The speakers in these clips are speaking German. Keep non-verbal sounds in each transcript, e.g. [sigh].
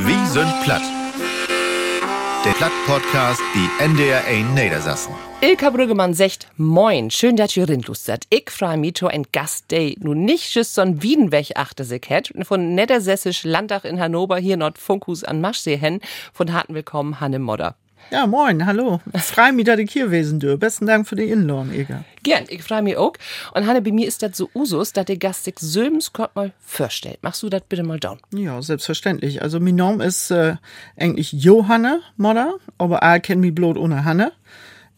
Wie sind platt? Der Platt-Podcast, die NDR 1 Niedersassen. Ilka Brüggemann sagt Moin, schön, dass ihr rinlustert. Ich freu mich to ein Gast, der nun nicht just so'n Wiedenweg achte sich hat, von Niedersässisch Landtag in Hannover hier Nord Funkhus an Maschsee hen, von harten Willkommen Hanne Modder. Ja, moin, hallo. [laughs] Frei mich, dass ich hier gewesen dür. Besten Dank für die Inlohn, Eger. Gern, ich freu mich auch. Und Hanne, bei mir ist das so Usus, dass der Gast sich Gott mal vorstellt. Machst du das bitte mal down? Ja, selbstverständlich. Also, mein Name ist äh, eigentlich Johanne Modder, aber alle kennen mich bloß ohne Hanne.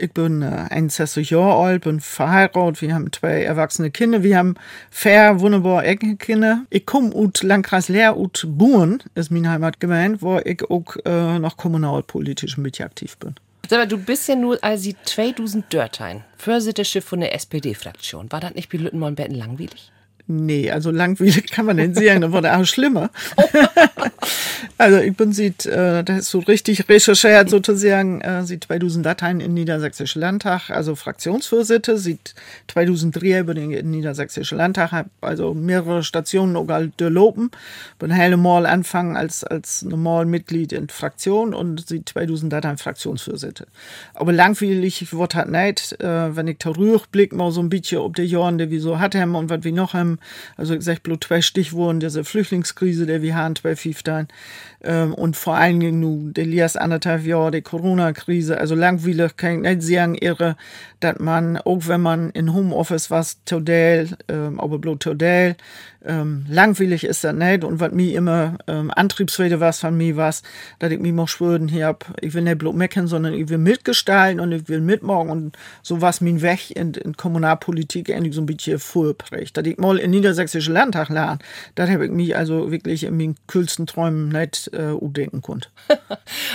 Ich bin äh, 61 Jahre alt, bin verheiratet, wir haben zwei erwachsene Kinder, wir haben vier wunderbare Enkelkinder. Ich komme aus Landkreis Leer, aus Buren, ist meine Heimatgemeinde, wo ich auch äh, noch kommunalpolitisch ein bisschen aktiv bin. Sag mal, du bist ja nur als 2000 Dörtein, Vorsitterschiff von der SPD-Fraktion. War das nicht bei Lüttenmoll Betten langweilig? Nee, also langweilig kann man nicht sagen, dann wurde auch schlimmer. [laughs] [laughs] also ich bin äh, das ist so richtig recherchiert sozusagen, äh, sieht 2000 Dateien in Niedersächsischen Landtag, also Fraktionsvorsitte, sieht 2003 über den Niedersächsischen Landtag, also mehrere Stationen auch durchlopen, bin hele Mal anfangen als, als normal Mitglied in Fraktion und sieht 2000 Dateien Fraktionsvorsitte. Aber langweilig wird halt nicht, äh, wenn ich da rückblick mal so ein bisschen, ob die Jahren, die wir so hatten und was wir noch haben, also ich sag bloß zwei Stichworte, diese Flüchtlingskrise, der wir haben, zwei Fieftein, ähm, und vor allen Dingen nu, der Lias anderthalb Jahre, die Corona-Krise, also langweilig kann ich nicht sagen, irre, dass man, auch wenn man in Homeoffice was, total, ähm, aber bloß total, ähm, langweilig ist das nicht. Und was mir immer ähm, Antriebsrede was von mir was, dass ich mich mal schwören hier hab, ich will nicht bloß meckern, sondern ich will mitgestalten und ich will mitmachen. Und so was mir weg in, in Kommunalpolitik endlich so ein bisschen vorprägt. Dass ich mal in Niedersächsischen Landtag lerne, das habe ich mich also wirklich in meinen kühlsten Träumen nicht äh, denken konnte. [laughs]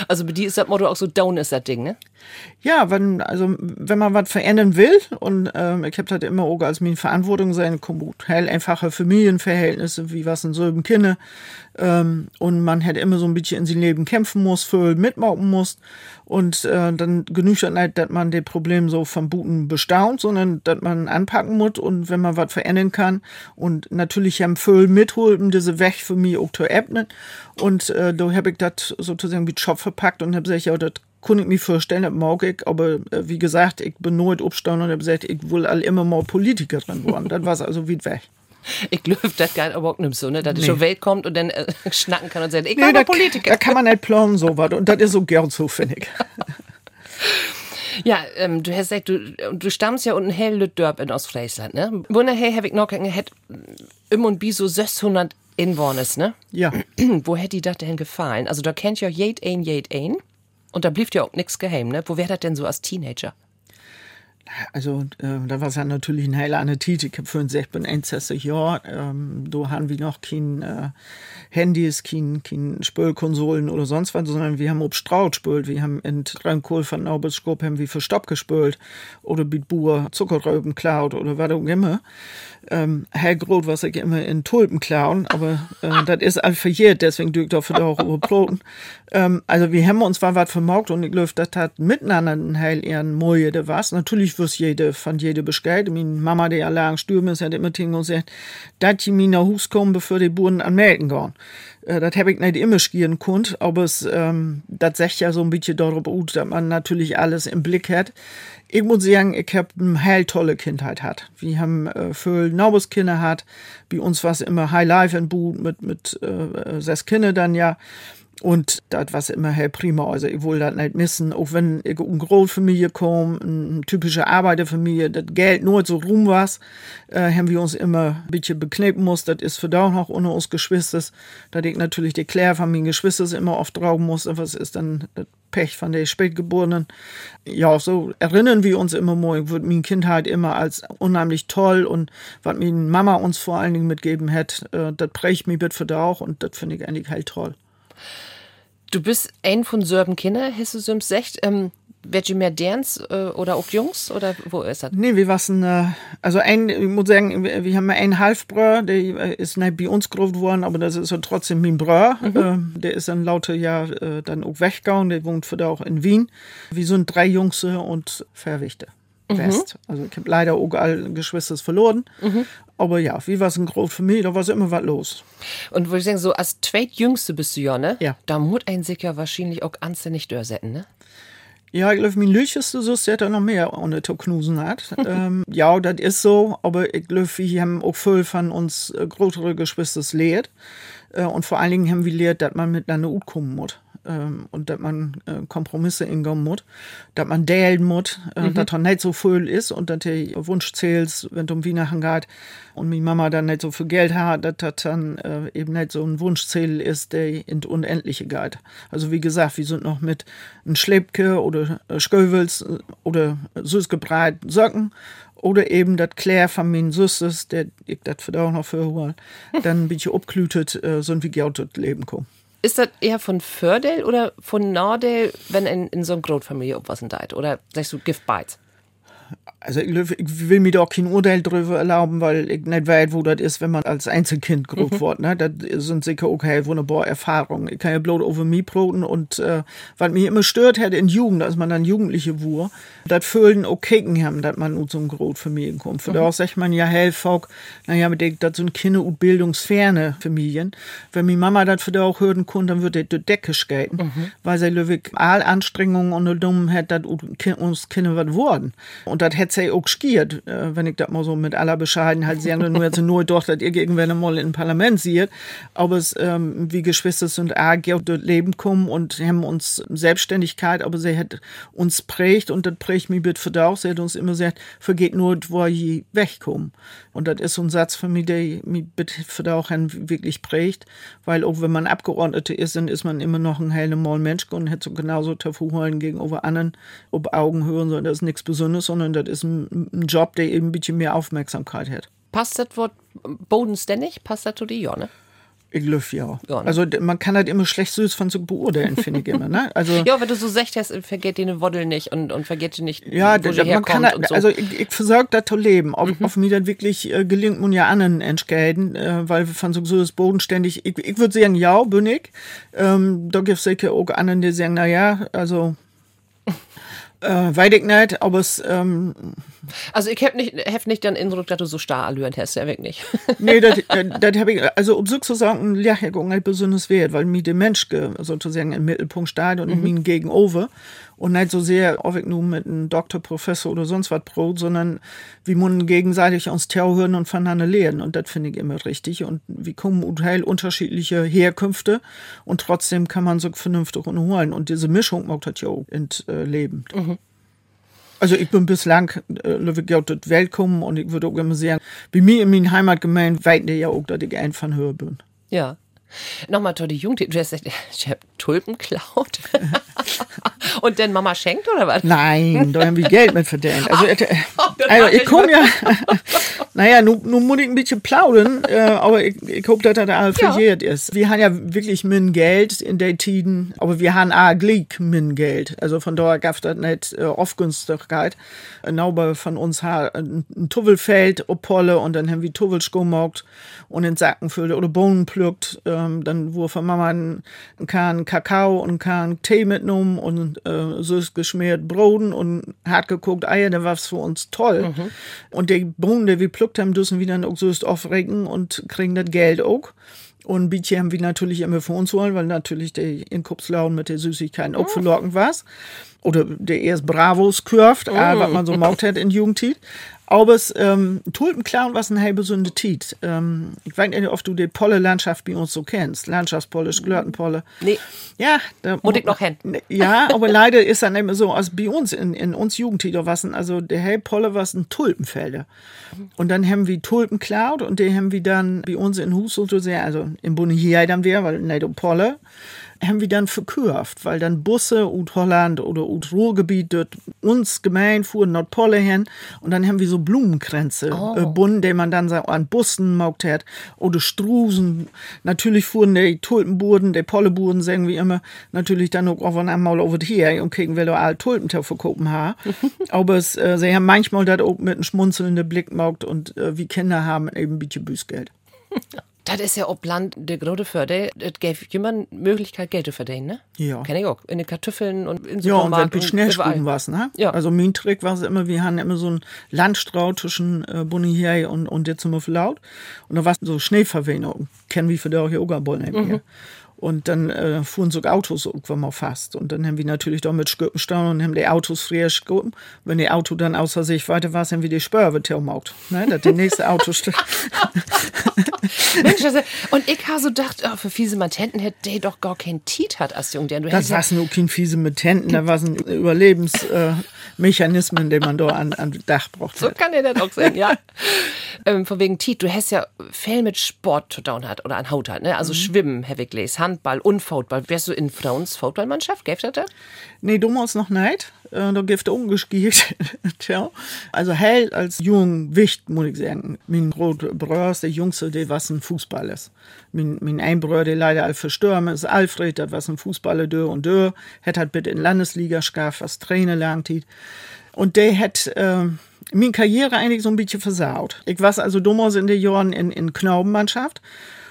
also bei dir ist das Motto auch so down ist das Ding, ne? Ja, wenn, also, wenn man was verändern will, und ähm, ich habe das immer auch als meine Verantwortung sein, hell einfache Familienverhältnisse, wie was in so einem Kinder, ähm, und man hätte immer so ein bisschen in sein Leben kämpfen muss, für mitmachen muss, und äh, dann genügt es nicht, dass man das Problem so vom Buten bestaunt, sondern dass man anpacken muss und wenn man was verändern kann und natürlich haben Föhl mitholt, um diese Weg für mich auch zu ebnen und äh, da habe ich das sozusagen wie Job verpackt und habe gesagt, ja, das konnte ich mir vorstellen, das mag ich, aber äh, wie gesagt, ich bin nur aufgestanden und habe gesagt, ich will all immer mal Politikerin werden. das war also wie weg. [laughs] Ich glaube, das geht aber auch nicht so, ne? dass nee. schon Welt kommt und dann äh, [laughs] schnacken kann und sagt, ich nee, bin Politiker. Da kann man nicht planen, so was. Und das ist so gern so, finde ich. [laughs] Ja, ähm, du hast gesagt, du, du stammst ja unten hell Dörp in Ostfriesland, ne? Wunderher habe ich noch gehabt, im und bi so 600 Inwohners, ne? Ja. [clears throat] Wo hätte die das denn gefallen? Also da kennt ja jed ein, jed ein. Und da blieb ja auch nichts geheim, ne? Wo wäre das denn so als Teenager? Also, äh, da war es ja natürlich ein heiler Annetit. Ich habe 65 bin 61 Jahre. Ähm, da haben wir noch kein äh, Handys, kein, kein Spülkonsolen oder sonst was, sondern wir haben ob Straut spült. Wir haben in Rheinkohl von Naubelsgrub haben wir für Stopp gespült. Oder mit Buhr Zuckerrüben klaut oder was auch immer. Ähm, Hellgrot, was ich immer in Tulpen klauen, aber äh, das ist all verjährt, deswegen dürft dafür auch überbroten. Ähm, also wir haben uns war was vermaugt und ich glaube, das hat miteinander ein heil ihren Moje, der was. Natürlich wirst jede von jede bestellt. Meine Mama, die allein stürmen ist, hat immer ting gesagt, dass die mir nach Hus kommen, bevor die Buren an Melken gehen. Äh, das habe ich nicht immer skieren konnt, aber es, ähm, das sagt ja so ein bisschen darüber aus, dass man natürlich alles im Blick hat. Ich muss sagen, ich habe eine heil tolle Kindheit hat. Wir haben äh, viel Naubes Kinder hat. Bei uns war es immer High Life in Boot mit, mit äh, sechs Kinder dann ja. Und das war immer hell prima. Also ich will das nicht missen. Auch wenn ich eine Großfamilie komme, eine typische Arbeiterfamilie, das Geld nur so rum was, äh, haben wir uns immer ein bisschen beknippen muss. Das ist für da auch noch ohne uns Geschwister. Da ich natürlich die Claire von meinen Geschwistern immer oft trauen muss. Was ist dann das Pech von der Spätgeborenen? Ja, so erinnern wir uns immer mal. Ich würde meine Kindheit immer als unheimlich toll und was meine Mama uns vor allen Dingen mitgeben hat, äh, das prägt mich bitte für da auch und das finde ich eigentlich halt toll. Du bist ein von Sörben Kinder, hast du so gesagt. Ähm, Welche mehr Dance äh, oder auch Jungs oder wo ist das? Nee, wir waren, äh, also ein, ich muss sagen, wir, haben einen Halfbrüder, der äh, ist nicht bei uns groß geworden, aber das ist trotzdem mein Bruder. Mhm. Äh, der ist dann lauter Jahr dann auch weggegangen, der wohnt für da auch in Wien. Wir sind drei Jungs und Verwichte. Mhm. West. Also ich habe leider auch alle Geschwister verloren. Mhm. Aber ja, wie war es ein groß für mich, da war immer was los. Und wo ich denke, so als zweitjüngste bist du ja, ne? Ja. Da muss ein sich ja wahrscheinlich auch anständig durchsetzen, ne? Ja, ich glaube, mein Lücheste so ist er noch mehr ohne zu knusen hat. [laughs] ähm, ja, das ist so, aber ich glaube, wir haben auch viel von uns äh, größere Geschwister lehrt. Äh, und vor allen Dingen haben wir lehrt, dass man miteinander gut kommen muss. Ähm, und dass man äh, Kompromisse ingehen muss, dass man delen muss, äh, mhm. dass er nicht so viel ist und dass der Wunsch zählt, wenn es um Weihnachten geht und meine Mama dann nicht so viel Geld hat, dass das dann äh, eben nicht so ein Wunschziel ist, der in Unendliche geht. Also wie gesagt, wir sind noch mit einem Schleppke oder äh, Schkövels äh, oder süßgebreit Socken oder eben das Claire von meinen Süßes, der ich das für auch noch für [laughs] dann ein bisschen abglütet, äh, so wie Geld leben kommen. Ist das eher von Fördel oder von Nordel, wenn in, in so einer Großfamilie was da Oder sagst du Gift Bites? Also ich, ich, will mir da auch kein Urteil drüber erlauben, weil ich nicht weiß, wo das ist, wenn man als Einzelkind groß mhm. wird. Ne? Das sind sicher okay, wunderbare Erfahrungen. Ich kann ja bloß over mich broten und äh, was mich immer stört hat in Jugend, als man dann Jugendliche war, das Fühlen okay haben, dass man aus so groß Familien kommt. Für mhm. da sagt man ja, hey, Folk, naja, mit das sind Kinder und bildungsferne Familien. Wenn meine Mama das für da auch hören konnte, dann würde die Decke skaten, mhm. weil sie löwig all Anstrengungen und dumm hat, dass uns Kinder was wurden. Und das hätte sie auch geskiert, äh, wenn ich das mal so mit aller Bescheidenheit sagen, nur jetzt nur doch, dass ihr irgendwann mal im Parlament seht. Aber es, ähm, wie Geschwister sind auch dort Leben kommen und haben uns Selbstständigkeit, aber sie hat uns prägt und das prägt mich bitte für auch. Sie hat uns immer gesagt, vergeht nur, wo ihr wegkommen. Und das ist so ein Satz für mich, der mich bitte für auch wirklich prägt, weil auch wenn man Abgeordnete ist, dann ist man immer noch ein heller Mal Mensch und hätte so genauso Tafu holen gegenüber anderen, ob Augenhöhe, sondern das ist nichts Besonderes, sondern das ist ein, ein Job, der eben ein bisschen mehr Aufmerksamkeit hat. Passt das Wort bodenständig? Passt das zu dir, ja, ne? Ich glaube, ja. ja ne? Also man kann halt immer schlecht süß von so beurteilen, [laughs] finde ich immer. Ne? Also, ja, wenn du so sagst, vergeht dir eine Woddel nicht und, und vergeht dir nicht, ja, wo man kann halt, so. Also ich, ich versorge das zu leben. Ob, mhm. auf mir dann wirklich äh, gelingt, man ja anderen entscheiden, äh, weil wir von so süß bodenständig, ich, ich würde sagen, ja, bin ich. Ähm, da gibt es sicher auch anderen, die sagen, na ja, also [laughs] äh, weiß ich nicht, aber es. Ähm, also, ich habe nicht, hab nicht den Eindruck, dass du so starr allüren hast, ja, wirklich nicht. [laughs] nee, das, das habe ich, also, um sozusagen, ja, ja, nicht besonders wert, weil mir der Mensch sozusagen im Mittelpunkt steht und mhm. mir gegenüber und nicht so sehr, ob ich nur mit einem Doktor, Professor oder sonst was brot, sondern wie man gegenseitig uns hören und voneinander lernen. Und das finde ich immer richtig. Und wir kommen unheil unterschiedliche Herkünfte und trotzdem kann man so vernünftig holen. Und diese Mischung macht das ja auch in äh, Leben. Mhm. Also ich bin bislang äh, dort willkommen und ich würde auch immer sagen, wie mir in meiner Heimat gemeint, weit ja auch, dass ich ein von höher bin. Ja. Nochmal toll, die Jugend, du hast gesagt, ich habe Tulpen klaut. [laughs] Und dann Mama schenkt oder was? Nein, da haben wir Geld mit verdient. Also, äh, [laughs] also ich komme ja, [laughs] naja, nun, nun muss ich ein bisschen plaudern, äh, aber ich, ich hoffe, dass das alles verjährt ja. ist. Wir haben ja wirklich min Geld in der Tiden, aber wir haben auch Glück min Geld. Also von daher gab das nicht äh, Aufgünstigkeit. Genau von uns hat ein, ein Tuvelfeld, Opolle und dann haben wir Tuvelsch und in Sacken füllt oder Bohnen pflückt. Ähm, dann wurde von Mama ein, ein Kahn Kakao und ein Kahn Tee mitgenommen und äh, süß geschmiert Broden und hart geguckt Eier, da war's für uns toll. Mhm. Und die Bohnen, die wir plückt haben, dürfen wir dann auch süß aufregen und kriegen das Geld auch. Und Bietje haben wir natürlich immer für uns wollen, weil natürlich der Inkopslauen mit der Süßigkeiten auch verlockend war. Oder der erst Bravos kurft, oh. was man so [laughs] maugt hat in Jugendtit. Aber es ähm, Tulpenklauen was ein halbe Sünde Tiet. Ähm, ich weiß nicht, ob du die Polle-Landschaft bei uns so kennst. Landschaftspolle, Sklörtenpolle. Nee. Ja, da muss ich noch [laughs] hin. Ja, aber leider ist dann immer so, als bei uns in, in uns Jugendtiet was also der hell Polle was ein Tulpenfelder. Und dann haben wir Tulpenklaut und die haben wir dann bei uns in Hus so sehr, also im Bunde hier dann wir, weil nicht um Polle haben wir dann verkürft, weil dann Busse ut Holland oder ut Ruhrgebiet dort uns gemein fuhren Nordpole hin und dann haben wir so Blumenkränze oh. äh, bunden, die man dann an Bussen maugt hat oder Strusen. Natürlich fuhren die Tulpenburden, die Polleburden, sagen wir immer, natürlich dann auch auf einmal over hier und kriegen wir da alle Tulpen verkaufen haben. [laughs] Aber es, äh, sie haben manchmal das auch mit einem schmunzelnden Blick maugt und äh, wie Kinder haben eben ein bisschen Büßgeld. [laughs] Das ist ja ob Land der große Förder. Das gäbe jemand Möglichkeit, Geld zu verdienen, ne? Ja. Kenn ich auch. In den Kartoffeln und in Ja, und wenn du Supermarkt Schnellspuren warst, ne? Ja. Also mein Trick war es immer, wir haben immer so einen Landstrau zwischen äh, Bonier und, und der zum laut. Und da war so Schneeverwehnung. Kennen wir für die auch hier nicht mehr. Und dann äh, fuhren so Autos irgendwann mal fast. Und dann haben wir natürlich da mit Sköpen stehen und haben die Autos frisch geguckt. Wenn die Auto dann außer sich weiter war, haben wir die Spörwe gemacht. Ne? Dass die nächste Auto steht. [laughs] Mensch, also, und ich habe so gedacht, oh, für fiese Matenten hätte der doch gar kein Tiet hat als Jung. Der, du Das war nur kein fiese mit Händen, da war ein Überlebensmechanismen, äh, den man da an, an Dach braucht. So kann er das auch sein, ja. ähm, von wegen Tiet, du hast ja viel mit Sport zu tun hat oder an Haut hat, ne? Also Schwimmen, Heavy Glaze, Handball und Football. Wärst du in Frauens Footballmannschaft? Gäbe das das? Nee, damals noch nicht. Äh, Da gibt es umgeskiert. [laughs] Tja. Also hell als jung Wicht, muss ich sagen. Mein großer Bruder ist der Jüngste, der was ein Fußball ist. Mein, mein ein Bruder, der leider all verstorben ist, Alfred, der was ein Fußballer dö und dö. Hat halt bitte in Landesliga geschafft, was Trainer tit. Und der hat äh, meine Karriere eigentlich so ein bisschen versaut. Ich war also damals in den Jahren in, in Knaubenmannschaft.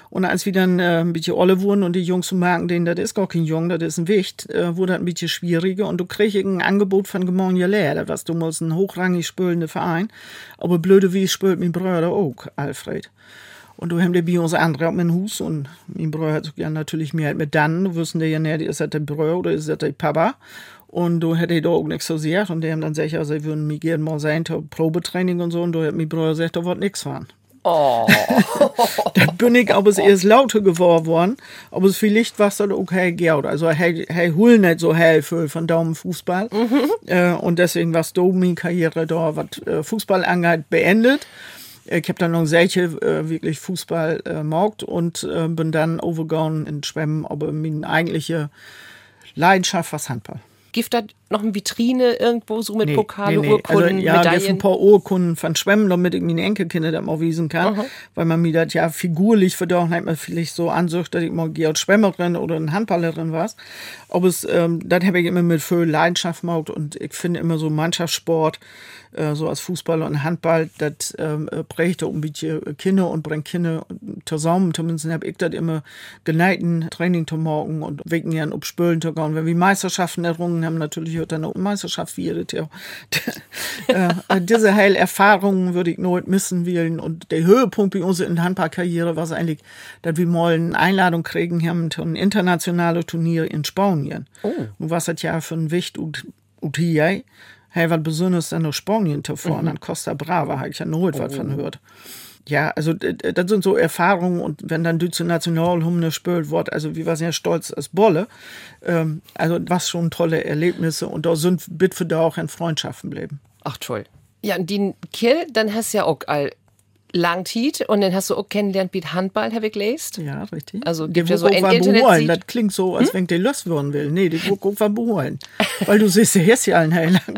Und als wir dann äh, ein bisschen olle wurden und die Jungs merken, denen, das ist gar kein Jung, das ist ein Wicht, äh, wurde das ein bisschen schwieriger. Und du kriegst ein Angebot von Gemonja Leer, das war damals ein hochrangig spülender Verein. Aber blöde wie spült mein Bruder auch, Alfred. Und du haben die bei uns andere auf mein Hus und mein Bruder hat ja natürlich mehr mit dann, du wussten ja nicht, ist das der Bruder oder ist das der Papa. Und du hätte da auch nichts so gesagt und die haben dann gesagt, also, sie würden mich gerne mal zur Probetraining und so. Und da hat mein Bruder gesagt, da wird nichts fahren. Oh. [laughs] Da bin ich aber es erst lauter geworden worden, aber es vielleicht war es dann okay Geld. Also hey, hey, hul nicht so hell für von Daumenfußball. Äh, und deswegen war es da meine Karriere da, was äh, Fußball angeht, beendet. Ich habe dann noch solche äh, wirklich Fußball äh, maugt und äh, bin dann overgegangen in Schwimmen, aber meine eigentliche Leidenschaft war Handball. Gibt da noch eine Vitrine irgendwo so mit Pokale, Also, Urkunden, ja, gibt Medaillen? ein paar Urkunden von Schwemmen, damit ich meine Enkelkinder das mal wiesen kann. Weil man mir das ja figurlich für doch nicht mehr vielleicht so ansucht, dass ich mal Georg Schwemmerin oder eine Handballerin war. Aber es, ähm, das habe ich immer mit viel Leidenschaft gemacht und ich finde immer so Mannschaftssport, so als Fußballer und Handball, das ähm, äh, prägt auch ein bisschen Kinder und bringt Kinder zusammen. Zumindest habe ich das immer geneigten Training zu morgen und wegen ja auf Spülen zu gehen. Wenn wir Meisterschaften errungen haben, natürlich hört dann auch Meisterschaft wie Jahr. [laughs] äh, diese heil Erfahrungen würde ich nooit missen wollen. Und der Höhepunkt bei uns in der Handballkarriere war es eigentlich, dass wir mal eine Einladung kriegen haben zu einem internationalen Turnier in Spanien. Oh. Und was das ja für ein Wicht und, und hier, hey, was Besonderes dann nach Spanien zu fahren, an Costa Brava, habe ich ja nooit was von gehört. Ja, also das sind so Erfahrungen und wenn dann du zur Nationalhymne spielt wird, also wir waren sehr stolz als Bolle. Ähm, also was schon tolle Erlebnisse und da sind bitte da auch in Freundschaften bleiben. Ach toll. Ja, und den Kill, dann hast du ja auch all lang Tiet und dann hast du auch kennengelernt mit Handball, habe ich gelesen. Ja, richtig. Also gibt ja so ein Internet-. Das klingt so, als wenn der los werden will. Nee, die auch was beholen. Weil du siehst, der ist ja ein Heil lang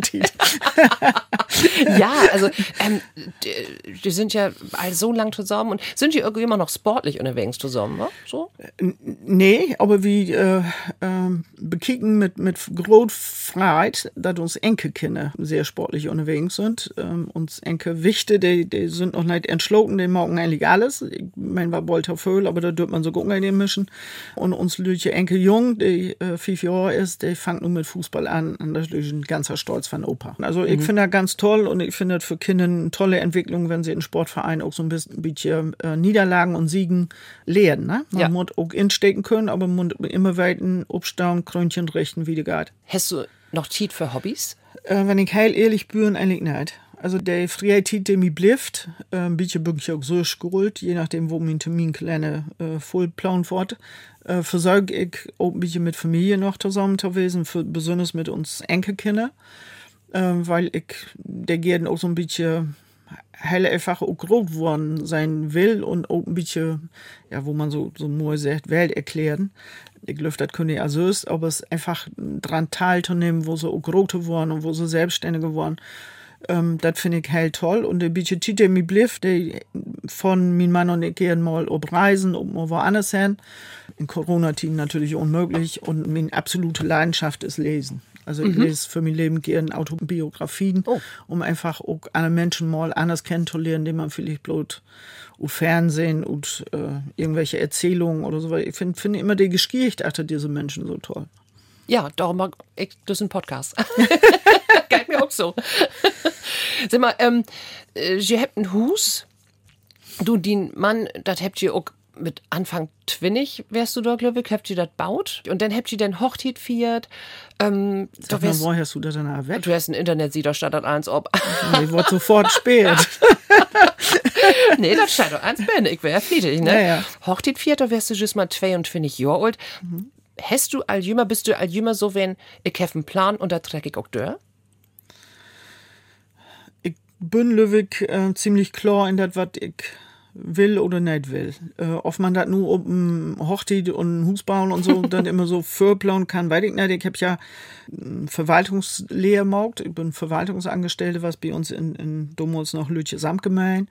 Ja, also ähm, die, die sind ja all so lang zusammen und sind die irgendwie immer noch sportlich unterwegs zusammen, ne? So? Nee, aber wir äh, ähm, bekicken mit, mit großer Freiheit, dass uns Enkelkinder sehr sportlich unterwegs sind. Ähm, uns Enkelwichte, die, die sind noch nicht entschlossen, die morgen eigentlich alles. Ich mein, war Bolter Föhl, aber da dürft man so gucken in den Mischen. Und uns Lütje Enkel Jung, die äh, fünf Jahre ist, die fängt nun mit Fußball an. Und das ist ein ganzer Stolz von Opa. Also ich finde das ganz toll und ich finde das für Kinder eine tolle Entwicklung, wenn sie in Sportvereinen auch so ein bisschen, bisschen äh, Niederlagen und Siegen lernen. Ne? Man Ja. muss auch instecken können, aber man muss immer weiten, Obstauen, Krönchen richten, wie die geht. Hast du noch Tiet für Hobbys? Äh, wenn ich heil ehrlich bin, eigentlich nicht. Also der freie Tit, der mir äh, ein bisschen bin ich auch so geholt, je nachdem, wo mein Terminkalender äh, voll planen wird, äh, versorge ich auch ein bisschen mit Familie noch zusammen gewesen, für, besonders mit uns Enkelkinder, äh, weil ich der gerne auch so ein bisschen helle einfach auch groß geworden sein will und auch ein bisschen, ja, wo man so, so nur sagt, Welt erklären. Ich glaube, das können ja so ist, aber es einfach dran teilzunehmen, wo sie auch groß geworden und wo sie selbstständig geworden. Ähm, das finde ich hell toll. Und der bisschen Tite mi bliff, der von mein Mann und ich gehen mal ob Reisen, ob mal woanders hin. In Corona-Team natürlich unmöglich. Und meine absolute Leidenschaft ist Lesen. Also ich lese für mein Leben gerne Autobiografien, Oh. um einfach auch andere Menschen mal anders kennenzulernen, indem man vielleicht bloß und Fernsehen und äh, irgendwelche Erzählungen oder so. Ich finde find immer die Geschichte achter diese Menschen so toll. Ja, darum mag ich das ein Podcast. [laughs] [laughs] Geht mir auch so. Sag mal, ähm, äh, ihr habt ein Hus. Du, den Mann, das habt ihr auch mit Anfang twinnig, wärst du da, glaube ich, habt ihr das baut. Und dann habt ihr den Hochtit fiert. Ähm, Sag mal, woher hast du das danach weg? du hast ein Internet, sieht da statt eins ob. Ich wurde sofort spät. [laughs] nee, das scheint doch eins bin. Ich wär flietig, ne? Ja, ja. Hochtit fiert, da wärst du just mal 22 Jahre alt. Hast du all jünger, bist du all jünger so, wenn ich hab einen Plan und da treck ich auch durch? Bin Löwig äh, ziemlich klar in das, was ich will oder nicht will. Äh, ob man das nur um Hochzeit und Hus bauen und so [laughs] dann immer so vorplanen kann, weiß ich nicht. Ich habe ja ähm, Verwaltungslehre gemacht. Ich bin Verwaltungsangestellte, was bei uns in, in Domholz noch Lütje Samtgemein.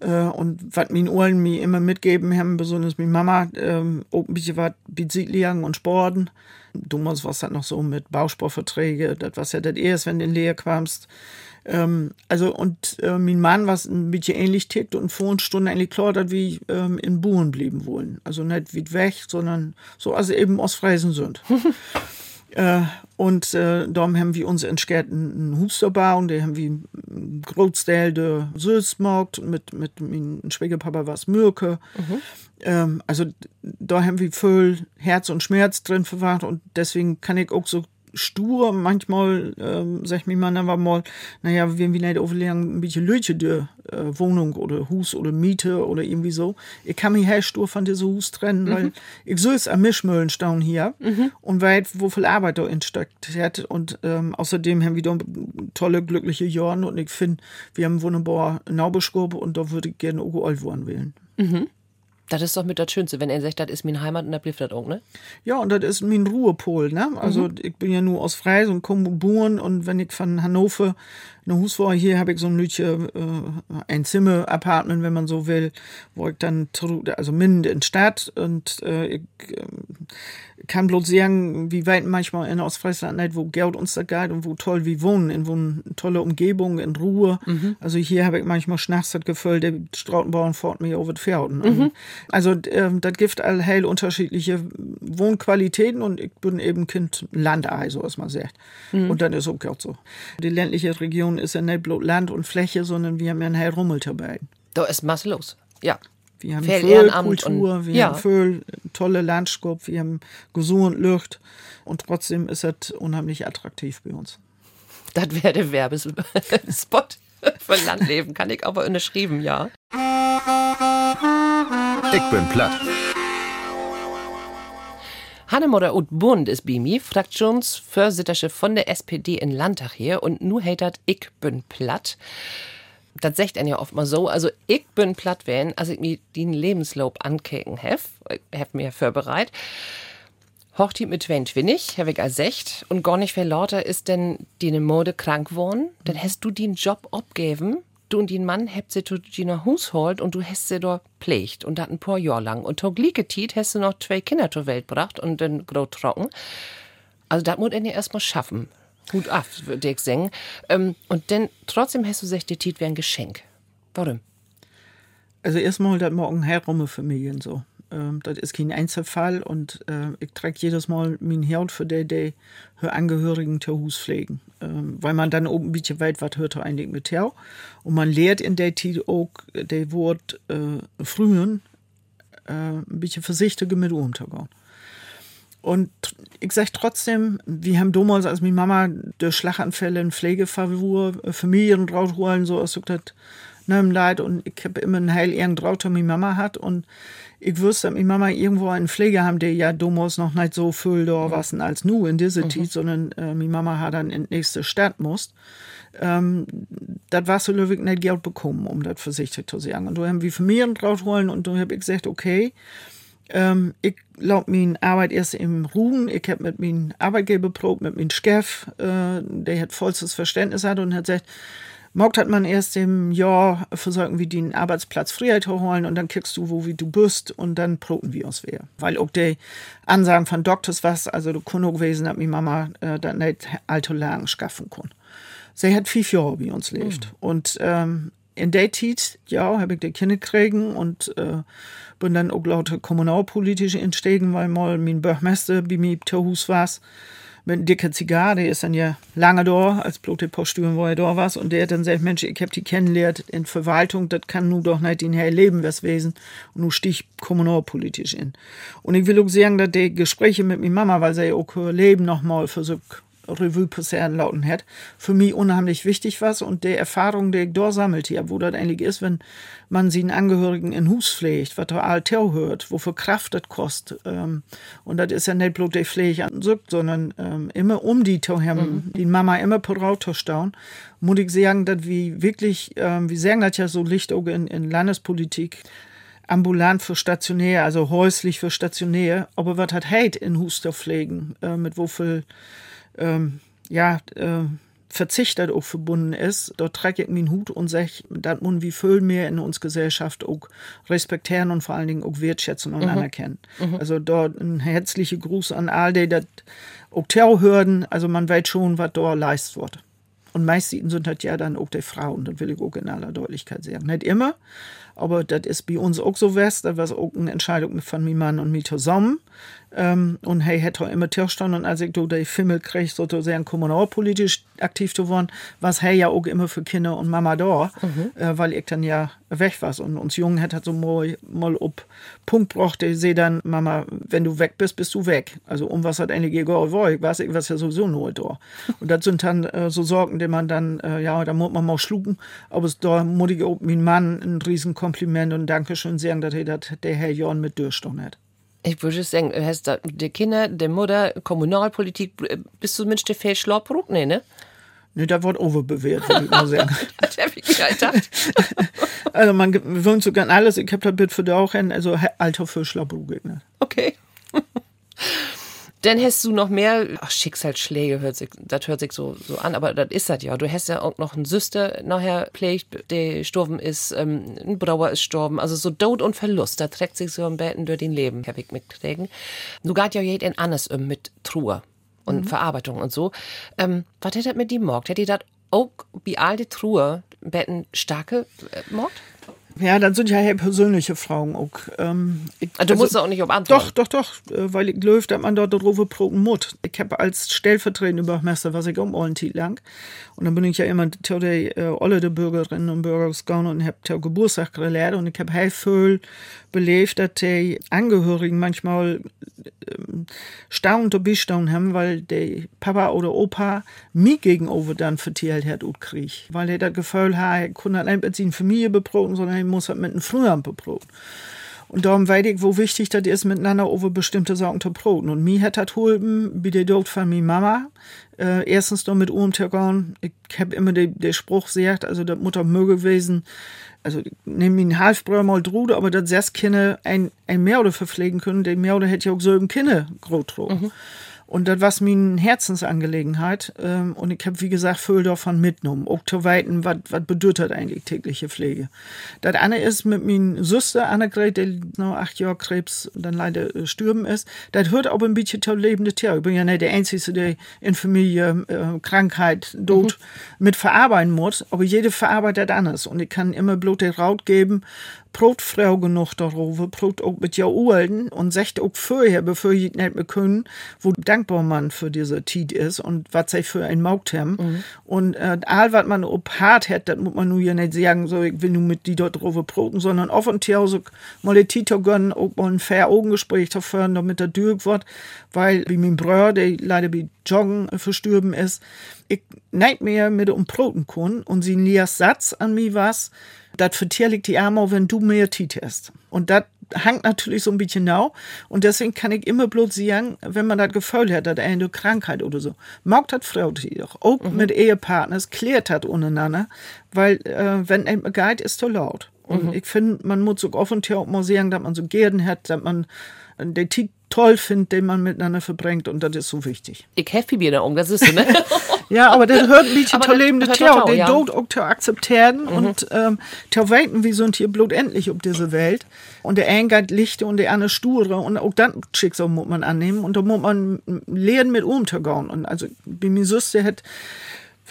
Äh, und was min Ohren mir immer mitgeben haben, besonders mit Mama, ähm, ein bisschen was mit und Sporten. Damals war es halt noch so mit Bausportverträge, das was ja das erst, wenn du in Lehre kamst. Ähm, also, und äh, mein Mann, was ein bisschen ähnlich tickt und vor uns Stunde eigentlich klar, dass wir ähm, in Buren blieben wollen. Also nicht weit weg, sondern so, also eben aus Freisen sind. [laughs] Äh, und äh, darum haben wir uns entschieden, einen Hus bauen. Da haben wir einen Großteil der Süß gemacht. Mit, mit meinem Schwiegerpapa war es Mürke. Ähm, also da haben wir voll Herz und Schmerz drin verwahrt. Und deswegen kann ich auch so stur manchmal, ähm, sag ich mir Mann, aber mal, naja, wenn wir nicht overlegen, ein bisschen Lüche der äh, Wohnung oder Hus oder Miete oder irgendwie so. Ich kann mich halt stur von diesem Hus trennen, weil ich so ist am Mischmüllen stauen hier und weit, wo viel Arbeit da entsteckt hat. Und ähm, außerdem haben wir da tolle, glückliche Jahre und ich finde, wir haben wunderbar Naubeschgruppe und da würde ich gerne Ogo Olwohren wählen. Das ist doch mit das Schönste, wenn er sagt, das ist meine Heimat und da bleibt das auch, ne? Ja, und das ist mein Ruhepol, ne? Also ich bin ja nur aus Freis und komme geboren und wenn ich von Hannover eine Hus war, hier habe ich so ein Lütje, äh, ein Zimmer-Apartment, wenn man so will, wo ich dann, also mitten in Stadt und äh, ich ähm, kann bloß sagen, wie weit manchmal in Ostfriesland nicht, wo Geld uns da geht und wo toll wir wohnen, in wo eine tolle Umgebung, in Ruhe. Also hier habe ich manchmal schnachts das Gefühl, der Strautenbauern fort mir over die Pferden. Also ähm, das gibt all hell unterschiedliche Wohnqualitäten und ich bin eben Kind Landei, so was man sagt. Und dann ist auch gut so. Die ländliche Region ist ja nicht bloß Land und Fläche, sondern wir haben ja ein hell Rummel dabei. Da ist Masse los. Ja. Wir haben Viel Kultur, und- wir ja. haben viel tolle Landschaft, wir haben gesund Luft und trotzdem ist es unheimlich attraktiv bei uns. Das wäre der Werbespot für Landleben, kann ich aber unterschrieben, ja. Ich bin platt. Hannemutter und Bund ist bei mir, Fraktionsvorsitzende von der SPD in Landtag hier. Und nu hatert ich bin platt. Das sagt einen ja oft mal so, also ich bin platt werden, als ich mir den Lebenslauf ankeken hef, hef mir vorbereitet. Hochtit mit 22, hab ich als secht. Und gar nicht viel lauter ist denn die Mode krank geworden, dann hast du den Job abgeben, du und den Mann habt sie zu Gina Hus holt und du hast sie dort pflegt und das ein paar Jahre lang. Und tog Tit hast du noch zwei Kinder zur Welt gebracht und dann groß trocken. Also das muss er ja erstmal schaffen. Gut ab, würde ich sagen. Und dann trotzdem hast du gesagt, die Tit wäre ein Geschenk. Warum? Also erstmal das morgen herum Familien so. Ähm, das ist kein Einzelfall und äh, ich trage jedes Mal mein Herd für die, die für Angehörigen zu Hus pflegen. Ähm, weil man dann oben ein bisschen weit was hört eigentlich mit her. Und man lehrt in der Zeit auch, der Wort äh, frühen äh, ein bisschen vorsichtiger mit umzugehen. Und ich sag trotzdem, wir haben damals, als meine Mama durch Schlaganfälle in Pflegefavor, äh, Familien rausholen, so aus das ne, leid und ich habe immer einen Heil ihren Traut, meine Mama hat und ich wüsste, dass meine Mama irgendwo einen Pfleger haben, der ja damals noch nicht so viel da was als nu in dieser Zeit, sondern äh, meine Mama hat dann in die nächste Stadt muss. Ähm, das war so wirklich nicht Geld bekommen, um das vorsichtig zu sagen. Und da haben wir Familien rausholen und da habe ich gesagt, okay, ähm, ich glaub min Arbeit erst im Ruhen. Ich hab mit min Arbeitgeber probt, mit min Chef, äh, der hat vollstes Verständnis hat und hat gesagt, Mogt hat man erst im Jahr versorgen, wie den Arbeitsplatz Freiheit holen und dann kriegst du, wo wie du bist und dann proten wir uns wer. Weil auch die Ansagen von Doktors was, also du kun auch gewesen, dass mi Mama äh, das nicht allzu lang schaffen kann. Sie hat viel Jahre wie uns lebt. Mhm. Und ähm, in der Zeit, ja, habe ich die Kinder kriegen und äh, bin dann auch lauter kommunalpolitische entstehen, weil mal mein Bürgermeister bei mir zu Hus war mit einer dicken Zigarre, der ist dann ja lange da, als blote Poststüren, wo er da war. Und der hat dann gesagt, Mensch, ich hab die kennengelernt in Verwaltung, das kann nun doch nicht in her Leben was wesen. Und nun stich kommunalpolitisch in. Und ich will auch sagen, dass die Gespräche mit meiner Mama, weil sie ja auch Leben noch mal versucht, Revue passieren lauten hat, für mich unheimlich wichtig was und die Erfahrung, die ich da sammelt hier, wo das eigentlich ist, wenn man sie einen Angehörigen in Hus pflegt, was da alter hört, wofür Kraft das kostet. Ähm, und das ist ja nicht bloß die Pflege an sich, sondern ähm, immer um die zu haben, mhm. die Mama immer parat staunen. Muss ich sagen, dass wir wirklich, ähm, wir sagen das ja so Licht in, in Landespolitik, ambulant für stationär, also häuslich für stationär, aber was hat Hate in Huster pflegen, äh, mit wofür ähm, ja, äh, Verzicht auch verbunden ist, dort trage ich meinen Hut und sage, dass man wie viel mehr in uns Gesellschaft auch respektieren und vor allen Dingen auch wertschätzen und mhm. anerkennen. Mhm. Also dort ein herzlicher Gruß an all die, das auch hören, also man weiß schon, was dort leistet wird. Und meistens sind das ja dann auch die Frauen, das will ich auch in aller Deutlichkeit sagen. Nicht immer, aber das ist bei uns auch so west, das war auch eine Entscheidung von meinem Mann und mir zusammen. Ähm, und hey, hätte immer Tirstand und als ich da die Filme krieg, sozusagen kommunalpolitisch aktiv zu werden, was hey ja auch immer für Kinder und Mama da, mhm. äh, weil ich dann ja weg war. Und uns Jungen hätte so mal, mal ob Punkt brauchte, ich sehe dann, Mama, wenn du weg bist, bist du weg. Also um was hat eigentlich egal, wo ich weiß, ich was ja sowieso nur da. Und das sind dann äh, so Sorgen, die man dann, äh, ja, da muss man mal schlucken, aber da muss ich auch mein Mann ein riesen Kompliment und Dankeschön sagen, dass er das der Herr Jorn mit durchstanden hat. Ich würde sagen, hast du die Kinder, die Mutter, Kommunalpolitik, bist du Mensch, der viel Schlaubrug? Nee, ne? Nee, da wird overbewertet, würde ich mal sagen. [laughs] das habe ich gedacht. [laughs] also man gewöhnt sogar alles. Ich habe da Bild für dich auch also alter für Schlaubrug. Ne? Okay. [laughs] Dann hast du noch mehr ach, Schicksalsschläge, hört sich, das hört sich so, so an, aber das ist das ja. Du hast ja auch noch einen Süster nachher pflegt, der gestorben ist, ähm, ein Brauer ist gestorben. Also so Tod und Verlust, da trägt sich so ein Betten durch den Leben, hab ich mitkriegen. Du geht ja jeden anders um mit Truhe und mhm. Verarbeitung und so. Ähm, was hättet mit die morgt? Hättet ihr das auch wie all die Truhe Betten starke äh, morgt? Ja, dann sind ja persönliche Fragen auch. Ähm, ich, also, du musst also, auch nicht ob antworten. Doch, doch, doch, äh, weil ich glaube, dass man dort darüber proben muss. Ich habe als stellvertretender Bürgermeister, was ich um allen Titel lang. Und dann bin ich ja immer zu der äh, alle der Bürgerinnen und Bürger gegangen und habe Geburtstag gelehrt und ich habe heel viel belebt, dass die Angehörigen manchmal ähm, staunt oder bestaunt haben, weil der Papa oder Opa mir gegenüber dann verteilt hat und krieg. Weil er das Gefühl hat, er konnte nicht seiner Familie beproben, sondern er muss halt mit einem Frühjahr beproben. Und darum weiß ich, wo wichtig das ist, miteinander über bestimmte Sachen zu proben. Und mir hat das geholfen, bei der Tod von meiner Mama. Äh, erstens noch mit umzugehen. Ich habe immer den, den Spruch gesagt, also das Mutter möge gewesen, also nehmen ihn Halfbrüder mal drude, aber das sechs Kinder ein, ein Merde verpflegen können, der Merde hätte ja auch im Kinder groß mhm. Und das war mir eine Herzensangelegenheit. Ähm, und ich habe, wie gesagt, viel davon mitgenommen. Auch zu weiten, was bedeutet eigentlich tägliche Pflege. Das eine ist mit meiner Süster Annegret, die noch acht Jahre Krebs dann leider äh, stürben ist. Das hört auch ein bisschen zu lebende Tier. Ich bin ja nicht der Einzige, der in Familie äh, Krankheit, Tod mhm. mit verarbeiten muss. Aber jede verarbeitet anders. Und ich kann immer bloß den Raut geben, Brot Frau genug darüber, Brot auch mit ja Uhren und sagt auch vorher, bevor ich nicht mehr können, wo dankbar man für diese Tiet ist und was sie für ein Maugt haben. Mhm. Und äh, all, was man ob hart hat, das muss man nur ja nicht sagen, so, ich will nur mit die dort drüber broten, sondern offen so mal die Tito gönnen, auch mal ein fair Augengespräch zu führen, damit er durch wird, weil wie mein Bruder, der leider bei Joggen verstorben ist, ich nicht mehr mit um Broten kann und sie nie Satz an mir was, das vertierlicht die Arme, wenn du mehr Tiet hast. Und das hängt natürlich so ein bisschen nau. Und deswegen kann ich immer bloß sagen, wenn man das Gefühl hat, dass eine Krankheit oder so, mag das Frau doch. Auch mhm. mit Ehepartners klärt das untereinander, weil äh, wenn ein geht, ist so laut. Und mhm. ich finde, man muss so offen auch mal sagen, dass man so Gärden hat, dass man den Tiet toll findet, den man miteinander verbringt und das ist so wichtig. Ich helfe mir da um, das ist so, ne? [laughs] Ja, aber das hört ein zu das lebende Tier, auch, den ja. Tod auch zu akzeptieren und ähm, zu weiten, wie sind hier blutendlich auf diese Welt. Und der eine geht lichte und der andere sture und auch dann Schicksal muss man annehmen und da muss man lernen mit umzugehen. Und also, bei mir Süster hat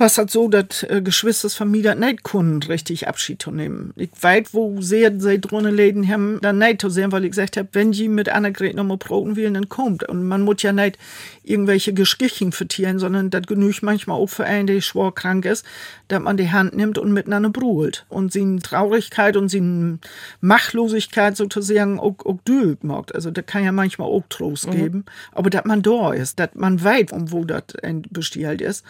was hat so, dass äh, Geschwisters Familie nicht können, richtig Abschied zu nehmen. Ich weiß, wo sehr sie drinnen leben haben, dann nicht zu sehen, weil ich gesagt habe, wenn die mit Annegret noch mal proben will, dann kommt. Und man muss ja nicht irgendwelche Geschichten vertieren, sondern das genügt manchmal auch für einen, der schwer krank ist, dass man die Hand nimmt und miteinander brüllt. Und sie Traurigkeit und sie Machtlosigkeit sozusagen auch, auch durchmacht. Also da kann ja manchmal auch Trost geben. Aber dass man da ist, dass man weiß, um wo das ein Bestielt ist.